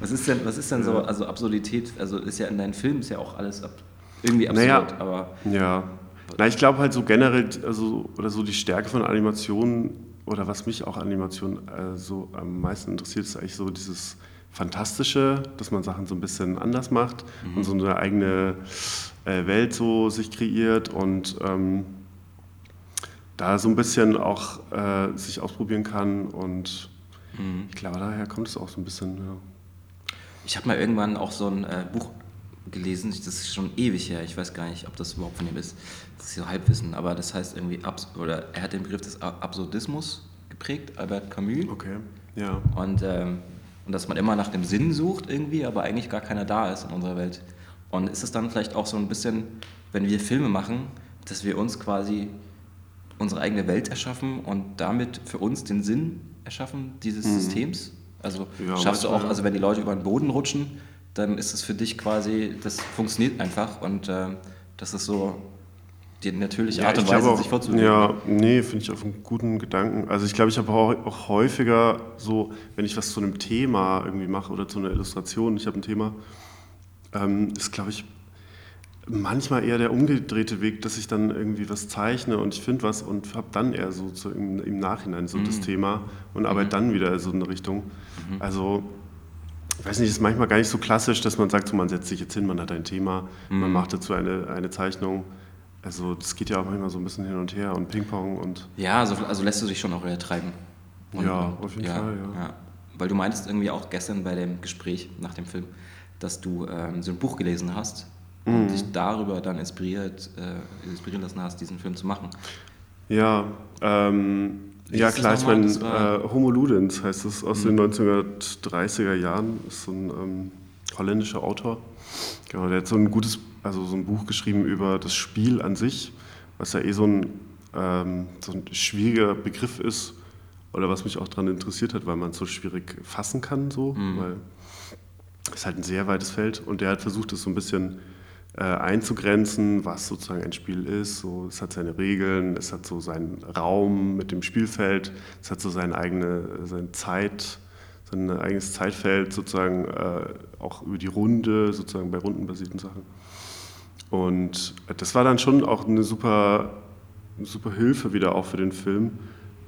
was ist denn, was ist denn so, also Absurdität, also ist ja in deinen Filmen ist ja auch alles ab, irgendwie absurd, naja, aber... Ja, na, ich glaube halt so generell, also, oder so die Stärke von Animationen, oder was mich auch Animation äh, so am meisten interessiert, ist eigentlich so dieses Fantastische, dass man Sachen so ein bisschen anders macht mhm. und so eine eigene Welt so sich kreiert und ähm, da so ein bisschen auch äh, sich ausprobieren kann und mhm. ich glaube, daher kommt es auch so ein bisschen. Ja. Ich habe mal irgendwann auch so ein äh, Buch gelesen, das ist schon ewig her, ich weiß gar nicht, ob das überhaupt von ihm ist, das ist so Halbwissen, aber das heißt irgendwie, Abs oder er hat den Begriff des Absurdismus geprägt, Albert Camus. Okay, ja. Und, ähm, und dass man immer nach dem Sinn sucht irgendwie, aber eigentlich gar keiner da ist in unserer Welt. Und ist es dann vielleicht auch so ein bisschen, wenn wir Filme machen, dass wir uns quasi unsere eigene Welt erschaffen und damit für uns den Sinn erschaffen dieses mhm. Systems? Also ja, schaffst du auch, also wenn die Leute über den Boden rutschen, dann ist es für dich quasi, das funktioniert einfach und äh, das ist so die natürliche ja, Art und Weise, auch, sich vorzulegen. Ja, nee, finde ich auf einen guten Gedanken. Also ich glaube, ich habe auch, auch häufiger so, wenn ich was zu einem Thema irgendwie mache oder zu einer Illustration, ich habe ein Thema, ähm, ist, glaube ich, manchmal eher der umgedrehte Weg, dass ich dann irgendwie was zeichne und ich finde was und habe dann eher so zu, im, im, Nachhinein so mhm. das Thema und mhm. arbeite dann wieder so in eine Richtung. Mhm. Also, ich weiß nicht, ist manchmal gar nicht so klassisch, dass man sagt, so, man setzt sich jetzt hin, man hat ein Thema, man mhm. macht dazu eine, eine Zeichnung. Also das geht ja auch manchmal so ein bisschen hin und her und Ping-Pong und... Ja, also, also lässt du dich schon auch wieder treiben. Und, ja, auf jeden ja, Fall, ja. ja. Weil du meintest irgendwie auch gestern bei dem Gespräch nach dem Film, dass du ähm, so ein Buch gelesen hast mhm. und dich darüber dann inspiriert, äh, inspirieren lassen hast, diesen Film zu machen. Ja, ähm, ja klar, ich meine, äh, Homo Ludens heißt es aus mhm. den 1930er Jahren, ist so ein ähm, holländischer Autor. Genau, der hat so ein gutes, also so ein Buch geschrieben über das Spiel an sich, was ja eh so ein, ähm, so ein schwieriger Begriff ist oder was mich auch daran interessiert hat, weil man es so schwierig fassen kann, so, mhm. weil ist halt ein sehr weites Feld und der hat versucht, das so ein bisschen äh, einzugrenzen, was sozusagen ein Spiel ist. So, es hat seine Regeln, es hat so seinen Raum mit dem Spielfeld, es hat so seine eigene seine Zeit, sein eigenes Zeitfeld sozusagen äh, auch über die Runde, sozusagen bei rundenbasierten Sachen. Und das war dann schon auch eine super, super Hilfe wieder auch für den Film,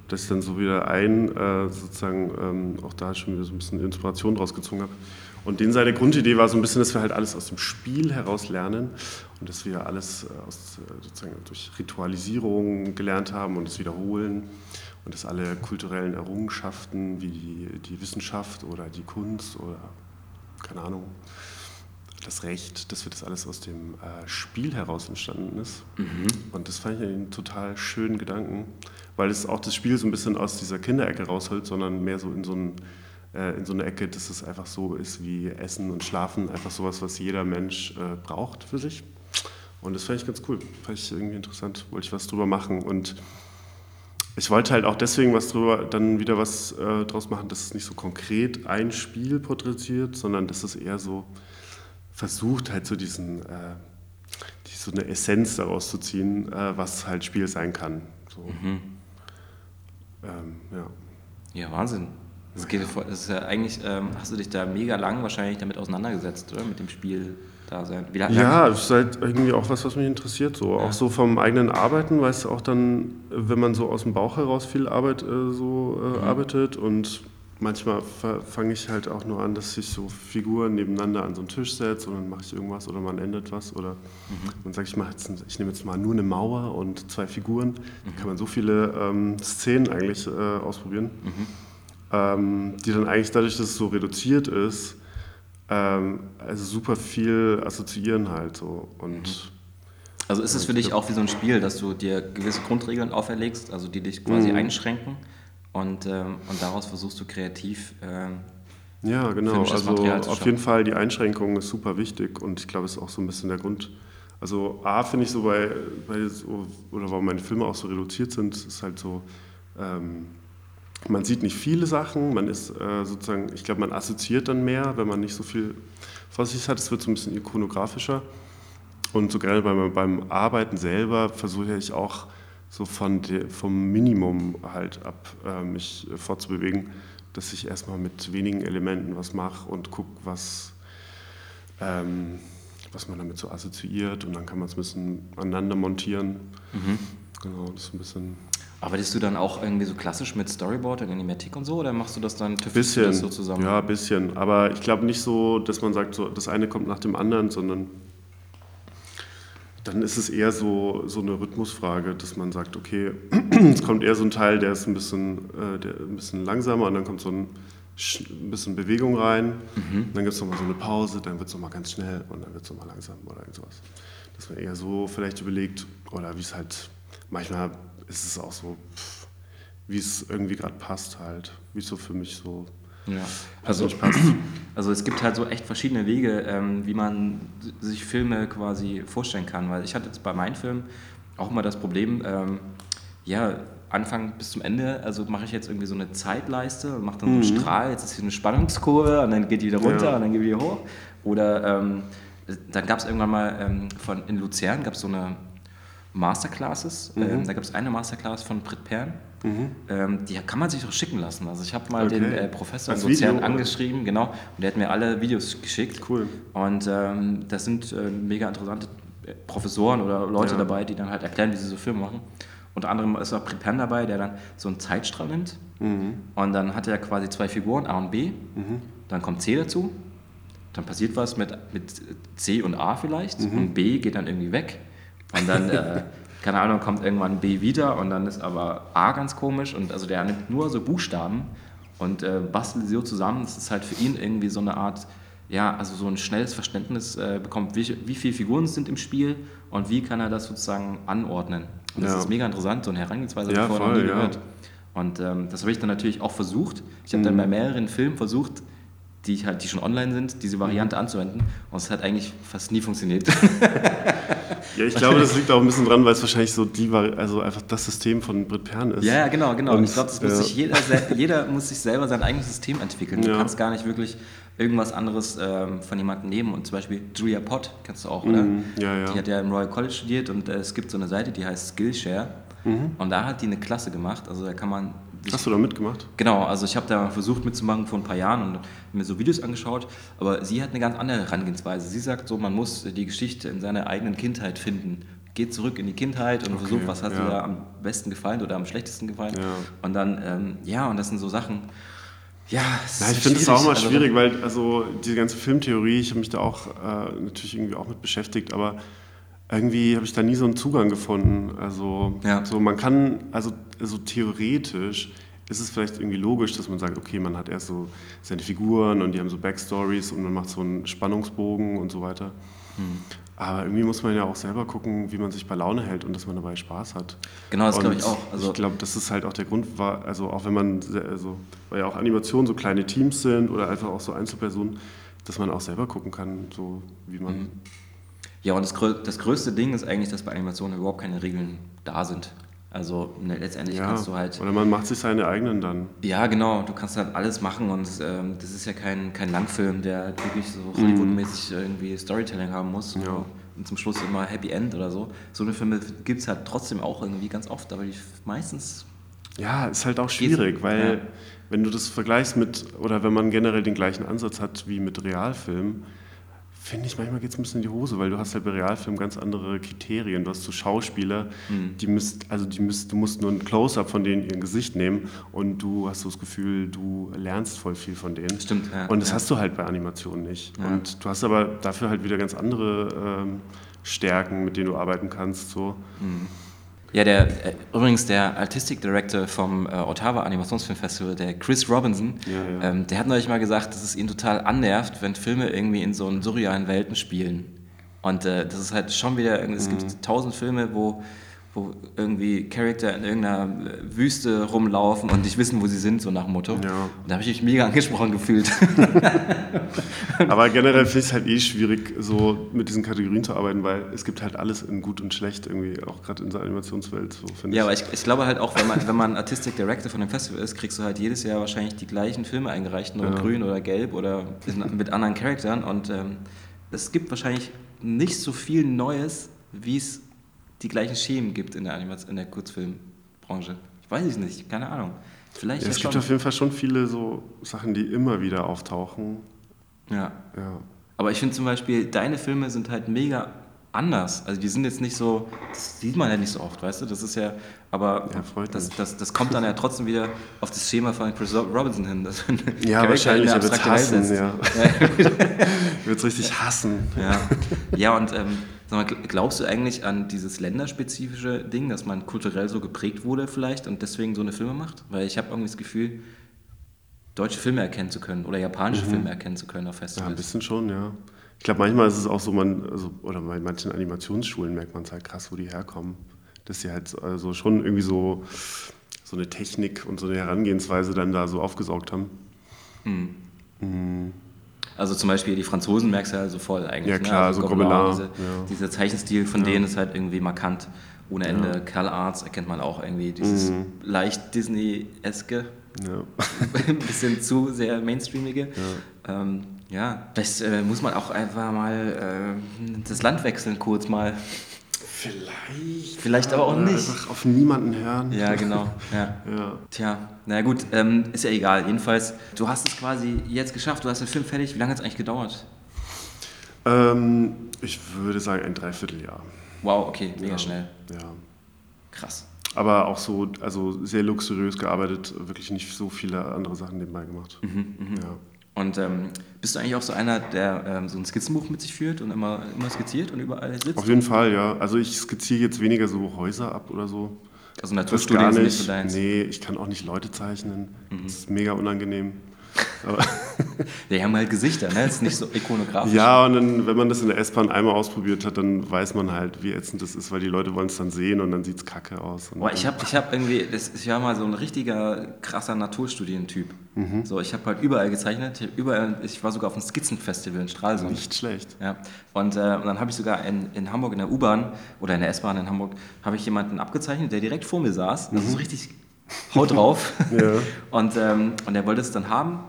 dass ich dann so wieder ein, äh, sozusagen ähm, auch da schon wieder so ein bisschen Inspiration draus gezogen habe. Und den seine Grundidee war so ein bisschen, dass wir halt alles aus dem Spiel heraus lernen und dass wir alles äh, aus, äh, sozusagen durch Ritualisierung gelernt haben und das wiederholen und dass alle kulturellen Errungenschaften wie die, die Wissenschaft oder die Kunst oder keine Ahnung, das Recht, dass wir das alles aus dem äh, Spiel heraus entstanden ist. Mhm. Und das fand ich einen total schönen Gedanken, weil es auch das Spiel so ein bisschen aus dieser Kinderecke rausholt, sondern mehr so in so einen in so eine Ecke, dass es einfach so ist wie Essen und Schlafen, einfach sowas, was jeder Mensch äh, braucht für sich. Und das fand ich ganz cool, fand ich irgendwie interessant, wollte ich was drüber machen. Und ich wollte halt auch deswegen was drüber, dann wieder was äh, draus machen, dass es nicht so konkret ein Spiel porträtiert, sondern dass es eher so versucht, halt so diesen, äh, die, so eine Essenz daraus zu ziehen, äh, was halt Spiel sein kann. So. Mhm. Ähm, ja. ja, Wahnsinn. Das, geht, das ist ja eigentlich, ähm, hast du dich da mega lang wahrscheinlich damit auseinandergesetzt, oder? Mit dem Spiel da sein. Ja, es ist halt irgendwie auch was, was mich interessiert. So. Ja. Auch so vom eigenen Arbeiten, weißt du, auch dann, wenn man so aus dem Bauch heraus viel Arbeit äh, so äh, mhm. arbeitet und manchmal fange ich halt auch nur an, dass ich so Figuren nebeneinander an so einen Tisch setze und dann mache ich irgendwas oder man ändert was oder mhm. man sagt, ich, ich nehme jetzt mal nur eine Mauer und zwei Figuren. Mhm. Da kann man so viele ähm, Szenen eigentlich äh, ausprobieren, mhm. Ähm, die dann eigentlich dadurch, dass es so reduziert ist, ähm, also super viel assoziieren halt so und mhm. also ist es für dich auch wie so ein Spiel, dass du dir gewisse Grundregeln auferlegst, also die dich quasi mhm. einschränken und, ähm, und daraus versuchst du kreativ. Ähm, ja, genau. Also auf jeden Fall die Einschränkung ist super wichtig und ich glaube, es ist auch so ein bisschen der Grund. Also A finde ich so bei, bei so, oder warum meine Filme auch so reduziert sind, ist halt so, ähm, man sieht nicht viele Sachen, man ist äh, sozusagen, ich glaube, man assoziiert dann mehr, wenn man nicht so viel vor sich hat. Es wird so ein bisschen ikonografischer. Und so gerade beim, beim Arbeiten selber versuche ich auch so von der, vom Minimum halt ab äh, mich fortzubewegen, dass ich erstmal mit wenigen Elementen was mache und gucke, was, ähm, was man damit so assoziiert und dann kann man es ein bisschen aneinander montieren. Mhm. Genau, das ist ein bisschen. Arbeitest du dann auch irgendwie so klassisch mit Storyboard und Animatik und so oder machst du das dann bisschen, das so zusammen? Ja, ein bisschen. Aber ich glaube nicht so, dass man sagt, so, das eine kommt nach dem anderen, sondern dann ist es eher so, so eine Rhythmusfrage, dass man sagt, okay, es kommt eher so ein Teil, der ist ein bisschen, äh, der, ein bisschen langsamer und dann kommt so ein, ein bisschen Bewegung rein, mhm. dann gibt es nochmal so eine Pause, dann wird es nochmal ganz schnell und dann wird es nochmal langsam oder irgendwas. Dass man eher so vielleicht überlegt, oder wie es halt, manchmal ist es auch so, wie es irgendwie gerade passt halt, wie es so für mich so ja. Also, also es gibt halt so echt verschiedene Wege, ähm, wie man sich Filme quasi vorstellen kann. Weil ich hatte jetzt bei meinen Filmen auch immer das Problem, ähm, ja, Anfang bis zum Ende, also mache ich jetzt irgendwie so eine Zeitleiste und mache dann mhm. so einen mhm. Strahl, jetzt ist hier eine Spannungskurve und dann geht die wieder runter ja. und dann geht die wieder hoch. Oder ähm, dann gab es irgendwann mal ähm, von, in Luzern gab es so eine Masterclasses. Mhm. Ähm, da gab es eine Masterclass von Brit Pern. Mhm. Ähm, die kann man sich auch schicken lassen. Also ich habe mal okay. den äh, Professor in Luzern angeschrieben, genau, und der hat mir alle Videos geschickt. Cool. Und ähm, das sind äh, mega interessante äh, Professoren oder Leute ja. dabei, die dann halt erklären, wie sie so Filme machen. Unter anderem ist auch Brit Pern dabei, der dann so einen Zeitstrahl nimmt. Mhm. Und dann hat er quasi zwei Figuren, A und B. Mhm. Dann kommt C dazu. Dann passiert was mit, mit C und A vielleicht. Mhm. Und B geht dann irgendwie weg. Und dann, äh, keine Ahnung, kommt irgendwann B wieder und dann ist aber A ganz komisch und also der nimmt nur so Buchstaben und äh, bastelt sie so zusammen. Das ist halt für ihn irgendwie so eine Art, ja, also so ein schnelles Verständnis äh, bekommt, wie, wie viele Figuren sind im Spiel und wie kann er das sozusagen anordnen. Und das ja. ist mega interessant, so eine Herangehensweise ja, vorher noch nie gehört. Ja. Und ähm, das habe ich dann natürlich auch versucht. Ich habe mhm. dann bei mehreren Filmen versucht, die, halt, die schon online sind, diese Variante mhm. anzuwenden. Und es hat eigentlich fast nie funktioniert. ja, ich glaube, das liegt auch ein bisschen dran, weil es wahrscheinlich so die also einfach das System von Brit Pern ist. Ja, genau, genau. Und ich glaube, ja. muss sich jeder, jeder muss sich selber sein eigenes System entwickeln. Du ja. kannst gar nicht wirklich irgendwas anderes ähm, von jemandem nehmen. Und zum Beispiel Julia Pott, kennst du auch, oder? Mhm. Ja, ja. Die hat ja im Royal College studiert und äh, es gibt so eine Seite, die heißt Skillshare. Mhm. Und da hat die eine Klasse gemacht. Also da kann man Hast du da mitgemacht? Genau, also ich habe da versucht mitzumachen vor ein paar Jahren und mir so Videos angeschaut, aber sie hat eine ganz andere Herangehensweise. Sie sagt so, man muss die Geschichte in seiner eigenen Kindheit finden. Geht zurück in die Kindheit und okay, versucht, was hat ja. dir da am besten gefallen oder am schlechtesten gefallen. Ja. Und dann, ähm, ja, und das sind so Sachen, ja, Na, ich finde es auch mal also schwierig, weil also diese ganze Filmtheorie, ich habe mich da auch äh, natürlich irgendwie auch mit beschäftigt, aber irgendwie habe ich da nie so einen Zugang gefunden. Also, ja. so man kann, also, also theoretisch ist es vielleicht irgendwie logisch, dass man sagt, okay, man hat erst so seine Figuren und die haben so Backstories und man macht so einen Spannungsbogen und so weiter. Hm. Aber irgendwie muss man ja auch selber gucken, wie man sich bei Laune hält und dass man dabei Spaß hat. Genau, das glaube ich auch. Also ich glaube, das ist halt auch der Grund, war, also auch wenn man, also, weil ja auch Animationen so kleine Teams sind oder einfach auch so Einzelpersonen, dass man auch selber gucken kann, so wie man. Mhm ja, und das, das größte Ding ist eigentlich, dass bei Animationen überhaupt keine Regeln da sind. Also ne, letztendlich ja, kannst du halt. Oder man macht sich seine eigenen dann. Ja, genau. Du kannst halt alles machen und ähm, das ist ja kein, kein Langfilm, der wirklich so Hollywood-mäßig irgendwie Storytelling haben muss. Ja. Und zum Schluss immer Happy End oder so. So eine Filme gibt es halt trotzdem auch irgendwie ganz oft, aber die meistens. Ja, ist halt auch schwierig, weil ja. wenn du das vergleichst mit, oder wenn man generell den gleichen Ansatz hat wie mit Realfilmen, finde ich, manchmal geht es ein bisschen in die Hose, weil du hast halt bei Realfilmen ganz andere Kriterien. Du hast so Schauspieler, mhm. die müsst, also die müsst, du musst nur ein Close-up von denen ihr Gesicht nehmen und du hast so das Gefühl, du lernst voll viel von denen. Stimmt, ja. Und das ja. hast du halt bei Animationen nicht. Ja. Und du hast aber dafür halt wieder ganz andere ähm, Stärken, mit denen du arbeiten kannst. So. Mhm. Ja, der, äh, übrigens der Artistic Director vom äh, Ottawa Animationsfilmfestival, der Chris Robinson, ja, ja. Ähm, der hat neulich mal gesagt, dass es ihn total annervt, wenn Filme irgendwie in so einen surrealen Welten spielen. Und äh, das ist halt schon wieder, es mhm. gibt tausend Filme, wo wo irgendwie Charakter in irgendeiner Wüste rumlaufen und nicht wissen, wo sie sind, so nach Motto. Ja. Und da habe ich mich mega angesprochen gefühlt. Aber generell finde ich es halt eh schwierig, so mit diesen Kategorien zu arbeiten, weil es gibt halt alles in gut und schlecht irgendwie, auch gerade in der Animationswelt. So, ja, ich. aber ich, ich, glaube halt auch, wenn man, wenn man Artistic Director von dem Festival ist, kriegst du halt jedes Jahr wahrscheinlich die gleichen Filme eingereicht, nur ja. grün oder gelb oder mit anderen Charakteren und ähm, es gibt wahrscheinlich nicht so viel Neues, wie es die gleichen Schemen gibt in der, Animation, in der Kurzfilmbranche. Ich weiß es nicht, keine Ahnung. Vielleicht ja, es gibt auf jeden Fall schon viele so Sachen, die immer wieder auftauchen. Ja. ja. Aber ich finde zum Beispiel, deine Filme sind halt mega anders. Also die sind jetzt nicht so, das sieht man ja nicht so oft, weißt du? Das ist ja, aber ja, das, das, das kommt dann ja trotzdem wieder auf das Schema von Chris Robinson hin. Das ja, wahrscheinlich, er wird es hassen, ja. wird es richtig hassen. Ja, ja und ähm, Sag mal, glaubst du eigentlich an dieses länderspezifische Ding, dass man kulturell so geprägt wurde vielleicht und deswegen so eine Filme macht? Weil ich habe irgendwie das Gefühl, deutsche Filme erkennen zu können oder japanische mhm. Filme erkennen zu können auf Festivals. Ja, ein bisschen schon, ja. Ich glaube, manchmal ist es auch so, man, also, oder bei manchen Animationsschulen merkt man es halt krass, wo die herkommen. Dass sie halt also schon irgendwie so, so eine Technik und so eine Herangehensweise dann da so aufgesaugt haben. Mhm. Mhm. Also zum Beispiel die Franzosen merkst du ja so voll eigentlich. Ja ne? klar, ne? also so Gobelin. Diese, ja. Dieser Zeichenstil von denen ist halt irgendwie markant. Ohne Ende. Ja. Cal Arts erkennt man auch irgendwie dieses mhm. leicht Disney-eske. Ja. ein bisschen zu sehr mainstreamige. Ja, ähm, ja vielleicht äh, muss man auch einfach mal äh, das Land wechseln kurz mal. Vielleicht. Vielleicht aber auch nicht. Einfach auf niemanden hören. Ja, genau. Ja. ja. Tja, na gut, ähm, ist ja egal. Jedenfalls, du hast es quasi jetzt geschafft, du hast den Film fertig. Wie lange hat es eigentlich gedauert? Ähm, ich würde sagen ein Dreivierteljahr. Wow, okay, mega ja. schnell. Ja. Krass. Aber auch so, also sehr luxuriös gearbeitet, wirklich nicht so viele andere Sachen nebenbei gemacht. Mhm, mh. Ja. Und ähm, bist du eigentlich auch so einer, der ähm, so ein Skizzenbuch mit sich führt und immer, immer skizziert und überall sitzt? Auf jeden Fall, ja. Also ich skizziere jetzt weniger so Häuser ab oder so. Also Naturstudien ist nicht so deins? Nee, ich kann auch nicht Leute zeichnen. Mhm. Das ist mega unangenehm. Aber die haben halt Gesichter, ne? Das ist nicht so ikonografisch. Ja, und dann, wenn man das in der S-Bahn einmal ausprobiert hat, dann weiß man halt, wie ätzend das ist, weil die Leute wollen es dann sehen und dann sieht es kacke aus. Boah, ich habe ich hab irgendwie, das, ich war mal so ein richtiger krasser Naturstudientyp. Mhm. So, ich habe halt überall gezeichnet, ich, überall, ich war sogar auf einem Skizzenfestival in Stralsund. Nicht schlecht. Ja. Und, äh, und dann habe ich sogar in, in Hamburg in der U-Bahn oder in der S-Bahn in Hamburg, habe ich jemanden abgezeichnet, der direkt vor mir saß. Das mhm. ist richtig Haut drauf. ja. und, ähm, und er wollte es dann haben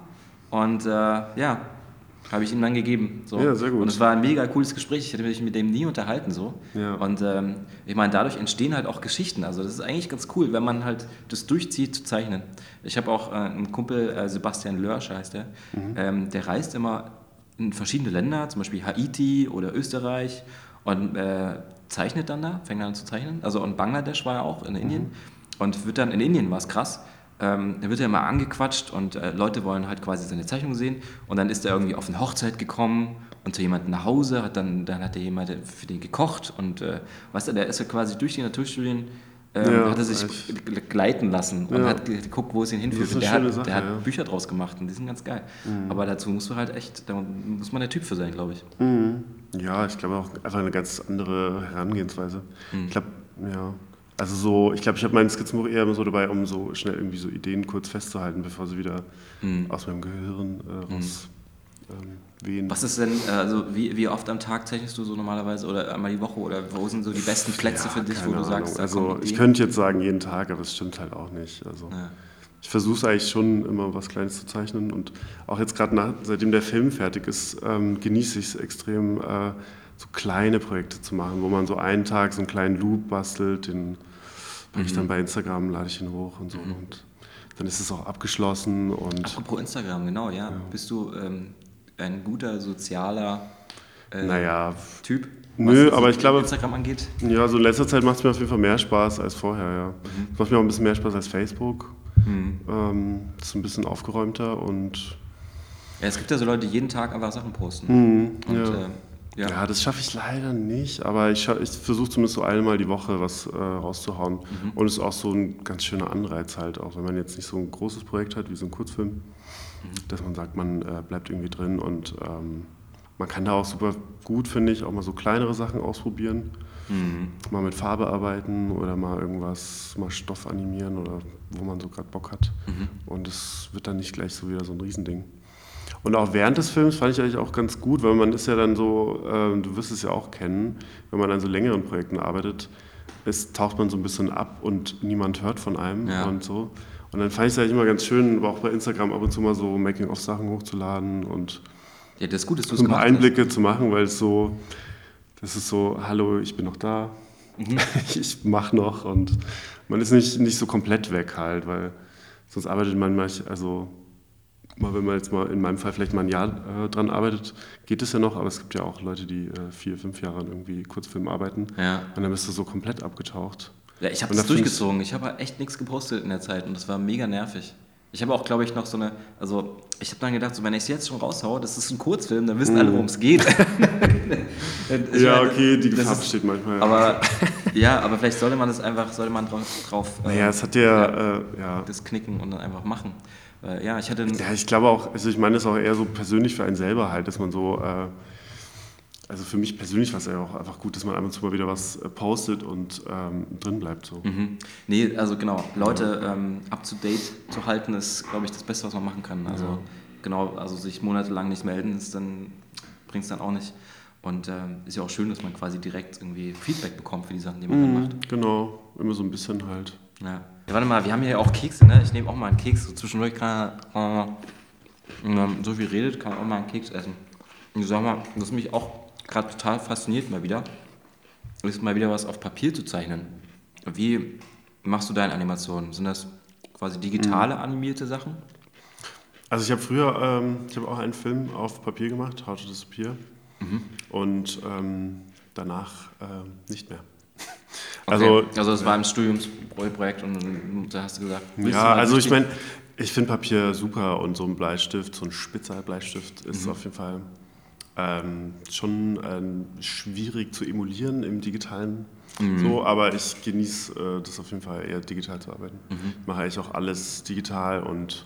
und äh, ja, habe ich ihm dann gegeben. So. Ja, sehr gut. Und es war ein mega cooles Gespräch. Ich hätte mich mit dem nie unterhalten so. Ja. Und ähm, ich meine, dadurch entstehen halt auch Geschichten. Also das ist eigentlich ganz cool, wenn man halt das durchzieht zu zeichnen. Ich habe auch äh, einen Kumpel, äh, Sebastian Lörsch heißt der, mhm. ähm, der reist immer in verschiedene Länder, zum Beispiel Haiti oder Österreich und äh, zeichnet dann da, fängt dann an zu zeichnen. Also in Bangladesch war er auch, in Indien. Mhm. Und wird dann, in Indien war es krass, ähm, da wird er immer angequatscht und äh, Leute wollen halt quasi seine Zeichnung sehen. Und dann ist er irgendwie auf eine Hochzeit gekommen und zu jemandem nach Hause, hat dann, dann hat er jemand für den gekocht und äh, weißt du, der ist ja quasi durch die Naturstudien ähm, ja, hat er sich echt. gleiten lassen und ja. hat geguckt, wo es ihn hinführt. Der, hat, Sache, der hat ja. Bücher draus gemacht und die sind ganz geil. Mhm. Aber dazu musst du halt echt, da muss man der Typ für sein, glaube ich. Mhm. Ja, ich glaube auch einfach eine ganz andere Herangehensweise. Mhm. Ich glaube, ja, also so, ich glaube, ich habe mein Skizzenbuch eher so dabei, um so schnell irgendwie so Ideen kurz festzuhalten, bevor sie wieder mhm. aus meinem Gehirn äh, raus mhm. ähm. Was ist denn, äh, also wie, wie oft am Tag zeichnest du so normalerweise oder einmal die Woche oder wo sind so die besten Plätze ja, für dich, wo du Ahnung. sagst, also ich könnte jetzt sagen jeden Tag, aber es stimmt halt auch nicht. Also ja. ich versuche eigentlich schon immer was Kleines zu zeichnen und auch jetzt gerade seitdem der Film fertig ist, ähm, genieße ich es extrem, äh, so kleine Projekte zu machen, wo man so einen Tag so einen kleinen Loop bastelt, den mhm. ich dann bei Instagram lade ich ihn hoch und so mhm. und dann ist es auch abgeschlossen und. Apropos Instagram, genau, ja. ja. Bist du ähm, ein guter sozialer äh, naja, Typ? Nö, aber ich glaube. Instagram angeht? Ja, so in letzter Zeit macht es mir auf jeden Fall mehr Spaß als vorher, ja. Mhm. Es macht mir auch ein bisschen mehr Spaß als Facebook. Mhm. Ähm, ist ein bisschen aufgeräumter und. Ja, es gibt ja so Leute, die jeden Tag einfach Sachen posten. Mhm, und, ja. Äh, ja. ja, das schaffe ich leider nicht, aber ich, ich versuche zumindest so einmal die Woche was äh, rauszuhauen. Mhm. Und es ist auch so ein ganz schöner Anreiz halt, auch wenn man jetzt nicht so ein großes Projekt hat wie so ein Kurzfilm, mhm. dass man sagt, man äh, bleibt irgendwie drin und ähm, man kann da auch super gut, finde ich, auch mal so kleinere Sachen ausprobieren. Mhm. Mal mit Farbe arbeiten oder mal irgendwas, mal Stoff animieren oder wo man so gerade Bock hat. Mhm. Und es wird dann nicht gleich so wieder so ein Riesending. Und auch während des Films fand ich eigentlich auch ganz gut, weil man ist ja dann so, äh, du wirst es ja auch kennen, wenn man an so längeren Projekten arbeitet, ist, taucht man so ein bisschen ab und niemand hört von einem ja. und so. Und dann fand ich es eigentlich immer ganz schön, auch bei Instagram ab und zu mal so Making-of-Sachen hochzuladen und ja, das ist gut, dass so ein paar Einblicke hast. zu machen, weil es so, das ist so, hallo, ich bin noch da, mhm. ich mache noch und man ist nicht, nicht so komplett weg halt, weil sonst arbeitet man manchmal, also mal, wenn man jetzt mal in meinem Fall vielleicht mal ein Jahr äh, dran arbeitet, geht es ja noch, aber es gibt ja auch Leute, die äh, vier, fünf Jahre an irgendwie Kurzfilm arbeiten. Ja. Und dann bist du so komplett abgetaucht. Ja, ich habe es durchgezogen. Ich habe echt nichts gepostet in der Zeit und das war mega nervig. Ich habe auch, glaube ich, noch so eine, also ich habe dann gedacht, so, wenn ich es jetzt schon raushaue, das ist ein Kurzfilm, dann wissen mm. alle, worum es geht. ja, okay, die Gefahr besteht manchmal. Aber ja, aber vielleicht sollte man das einfach, sollte man drauf, drauf naja, äh, es hat ja, ja, äh, ja, das knicken und dann einfach machen. Äh, ja, ich hatte. Ja, ich glaube auch, also ich meine es auch eher so persönlich für einen selber halt, dass man so. Äh, also für mich persönlich war es ja auch einfach gut, dass man ab und zu mal wieder was äh, postet und ähm, drin bleibt. So. Mhm. Nee, also genau, Leute ja. ähm, up to date zu halten, ist, glaube ich, das Beste, was man machen kann. Also ja. genau, also sich monatelang nicht melden, ist dann bringt es dann auch nicht. Und ähm, ist ja auch schön, dass man quasi direkt irgendwie Feedback bekommt für die Sachen, die man mhm, dann macht. Genau, immer so ein bisschen halt. Ja. Ja, warte mal, wir haben hier auch Kekse, ne? Ich nehme auch mal einen Keks. So zwischendurch kann er, äh, so viel redet, kann auch mal einen Keks essen. Und ich sag mal, was mich auch gerade total fasziniert mal wieder, ist mal wieder was auf Papier zu zeichnen. Wie machst du deine Animationen? Sind das quasi digitale mhm. animierte Sachen? Also ich habe früher, ähm, ich habe auch einen Film auf Papier gemacht, How to Disappear. Mhm. Und ähm, danach äh, nicht mehr. Also, also das war im Studiumsprojekt und da hast du gesagt. Ja, also ich meine, ich finde Papier super und so ein Bleistift, so ein spitzer Bleistift ist mhm. auf jeden Fall ähm, schon ähm, schwierig zu emulieren im digitalen. Mhm. So, aber ich genieße äh, das auf jeden Fall eher digital zu arbeiten. Mhm. Ich mache eigentlich auch alles digital und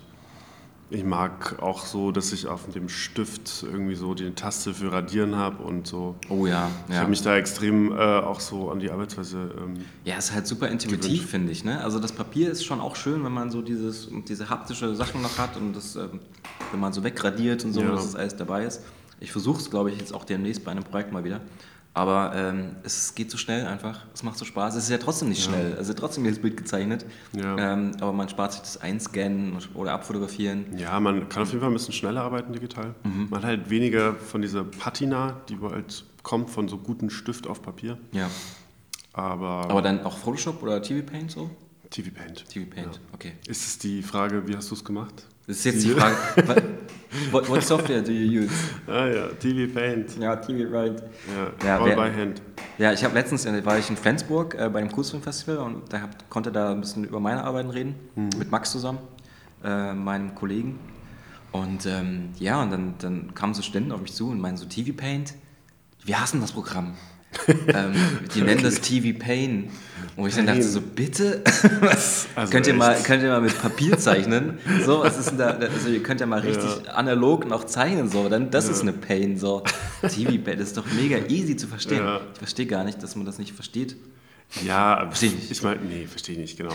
ich mag auch so, dass ich auf dem Stift irgendwie so die Taste für Radieren habe und so. Oh ja. Ich habe mich da extrem äh, auch so an die Arbeitsweise. Ähm, ja, ist halt super intuitiv, finde ich. Ne? Also das Papier ist schon auch schön, wenn man so dieses, diese haptische Sachen noch hat und das, ähm, wenn man so wegradiert und so, ja. dass das alles dabei ist. Ich versuche es, glaube ich, jetzt auch demnächst bei einem Projekt mal wieder. Aber ähm, es geht so schnell einfach. Es macht so Spaß. Es ist ja trotzdem nicht ja. schnell. Also trotzdem jedes Bild gezeichnet. Ja. Ähm, aber man spart sich das Einscannen oder Abfotografieren. Ja, man kann auf jeden Fall ein bisschen schneller arbeiten digital. Mhm. Man hat halt weniger von dieser Patina, die halt kommt von so gutem Stift auf Papier. Ja. Aber, aber dann auch Photoshop oder TV Paint so? TV Paint. TV Paint, ja. okay. Ist es die Frage, wie hast du es gemacht? Das ist jetzt die Frage. what, what, software do you use? Ah ja, TV Paint. Ja, TV Paint. Ja, ja all wer, by hand. Ja, ich habe letztens, äh, war ich in Flensburg äh, bei dem Kurzfilmfestival und da hab, konnte da ein bisschen über meine Arbeiten reden, hm. mit Max zusammen, äh, meinem Kollegen. Und ähm, ja, und dann, dann kamen so Studenten auf mich zu und meinen so, TV Paint, wir hassen das Programm ähm, die nennen okay. das TV Pain. Wo ich dann dachte, so bitte? Also könnt, ihr mal, könnt ihr mal mit Papier zeichnen? So, was ist denn da? Also ihr könnt ja mal richtig ja. analog noch zeichnen, so, dann das ja. ist eine Pain. So. TV Pain, das ist doch mega easy zu verstehen. Ja. Ich verstehe gar nicht, dass man das nicht versteht. Ja, verstehe ich. Ich meine, nee, verstehe ich nicht, genau.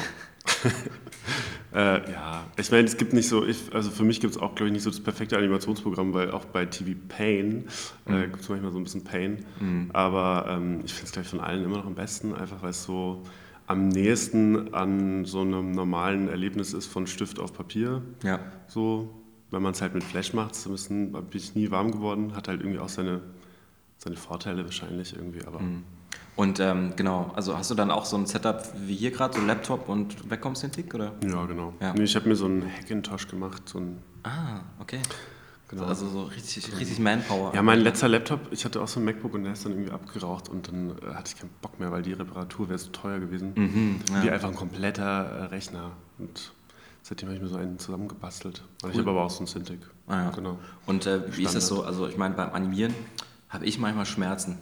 äh, ja, ich meine, es gibt nicht so, ich, also für mich gibt es auch, glaube ich, nicht so das perfekte Animationsprogramm, weil auch bei TV Pain äh, mhm. gibt es manchmal so ein bisschen Pain. Mhm. Aber ähm, ich finde es, glaube ich, von allen immer noch am besten, einfach weil es so am nächsten an so einem normalen Erlebnis ist von Stift auf Papier. Ja. So, wenn man es halt mit Flash macht, so ein bisschen, bin ich nie warm geworden, hat halt irgendwie auch seine, seine Vorteile wahrscheinlich irgendwie, aber. Mhm. Und ähm, genau, also hast du dann auch so ein Setup wie hier gerade, so Laptop und Wacom-Cintiq, oder? Ja, genau. Ja. Nee, ich habe mir so einen Hackintosh gemacht, so ein... Ah, okay. Genau. Also so richtig, richtig Manpower. Ja, mein letzter Laptop, ich hatte auch so ein MacBook und der ist dann irgendwie abgeraucht und dann äh, hatte ich keinen Bock mehr, weil die Reparatur wäre so teuer gewesen. Mhm, ja. Wie einfach ein kompletter äh, Rechner. Und seitdem habe ich mir so einen zusammengebastelt. Cool. Ich habe aber auch so einen Cintiq. Ah, ja. genau. Und äh, wie ist das so? Also ich meine, beim Animieren habe ich manchmal Schmerzen.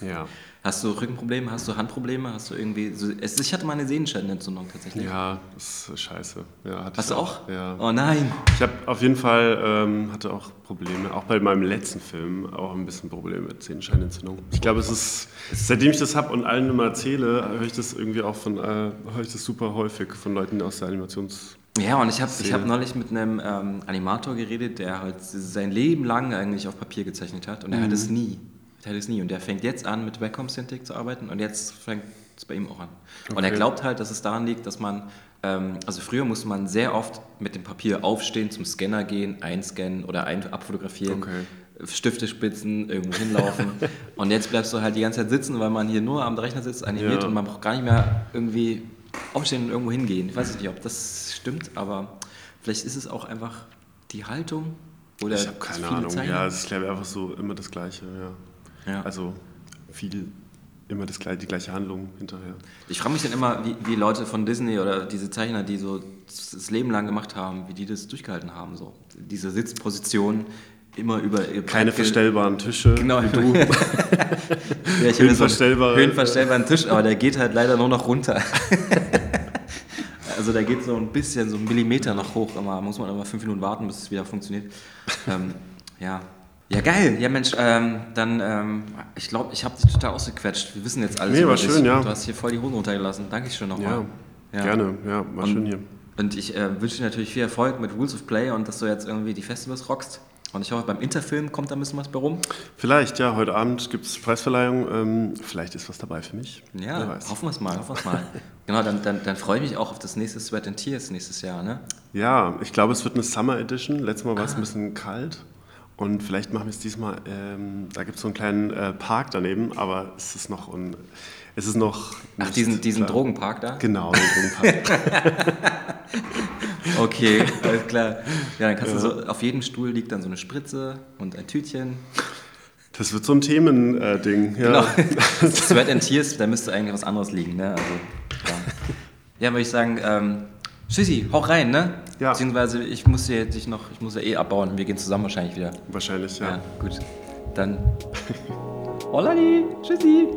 Ja. Hast du Rückenprobleme, hast du Handprobleme, hast du irgendwie. So, ich hatte mal eine Sehenscheidenentzündung tatsächlich. Ja, das ist scheiße. Ja, hast du auch? auch? Ja. Oh nein. Ich habe auf jeden Fall ähm, hatte auch Probleme, auch bei meinem letzten Film auch ein bisschen Probleme mit Sehenscheidenentzündung. Ich glaube, es ist, seitdem ich das habe und allen immer erzähle, höre ich das irgendwie auch von, äh, höre ich das super häufig von Leuten aus der Animations- ja, und ich habe hab neulich mit einem ähm, Animator geredet, der halt sein Leben lang eigentlich auf Papier gezeichnet hat und er mhm. hat es nie. Teil ist nie. Und der fängt jetzt an, mit Wacom Cintiq zu arbeiten und jetzt fängt es bei ihm auch an. Okay. Und er glaubt halt, dass es daran liegt, dass man, ähm, also früher musste man sehr oft mit dem Papier aufstehen, zum Scanner gehen, einscannen oder ein abfotografieren. Okay. Stifte spitzen, irgendwo hinlaufen. und jetzt bleibst du halt die ganze Zeit sitzen, weil man hier nur am Rechner sitzt, animiert ja. und man braucht gar nicht mehr irgendwie aufstehen und irgendwo hingehen. Ich weiß nicht, ob das stimmt, aber vielleicht ist es auch einfach die Haltung oder ich habe keine Ahnung. Zeichen. Ja, es ist glaube einfach so immer das Gleiche. Ja. Ja. Also viel immer das, die gleiche Handlung hinterher. Ich frage mich dann immer, wie, wie, Leute von Disney oder diese Zeichner, die so das Leben lang gemacht haben, wie die das durchgehalten haben. So. Diese Sitzposition immer über... Keine verstellbaren Tische, genau. wie du. ja, ich höhenverstellbare. Höhenverstellbaren Tisch, aber der geht halt leider nur noch runter. also der geht so ein bisschen, so einen Millimeter noch hoch. Immer muss man immer fünf Minuten warten, bis es wieder funktioniert. Ähm, ja, ja, geil. Ja, Mensch, ähm, dann, ähm, ich glaube, ich habe dich total ausgequetscht. Wir wissen jetzt alles nee, war dich. schön, ja. Du hast hier voll die Hosen runtergelassen. Danke schön nochmal. Ja, ja, gerne. Ja, war und, schön hier. Und ich äh, wünsche dir natürlich viel Erfolg mit Rules of Play und dass du jetzt irgendwie die Festivals rockst. Und ich hoffe, beim Interfilm kommt da ein bisschen was bei rum. Vielleicht, ja. Heute Abend gibt es Preisverleihung. Ähm, vielleicht ist was dabei für mich. Ja, hoffen wir es mal, hoffen wir mal. genau, dann, dann, dann freue ich mich auch auf das nächste Sweat and Tears nächstes Jahr, ne? Ja, ich glaube, es wird eine Summer Edition. Letztes Mal war es ah. ein bisschen kalt. Und vielleicht machen wir es diesmal, ähm, da gibt es so einen kleinen äh, Park daneben, aber es ist noch, un, es ist noch Ach, diesen, diesen Drogenpark da? Genau, den Drogenpark. okay, alles klar. Ja, dann kannst ja. du so, auf jedem Stuhl liegt dann so eine Spritze und ein Tütchen. Das wird so ein Themending, äh, ja. Genau. Sweat and Tears, da müsste eigentlich was anderes liegen, ne? Also, ja. ja, würde ich sagen, ähm, Tschüssi, hau rein, ne? Ja. Beziehungsweise ich muss ja dich noch, ich muss ja eh abbauen. Wir gehen zusammen wahrscheinlich wieder. Wahrscheinlich, ja. ja gut. Dann. Holladi, tschüssi.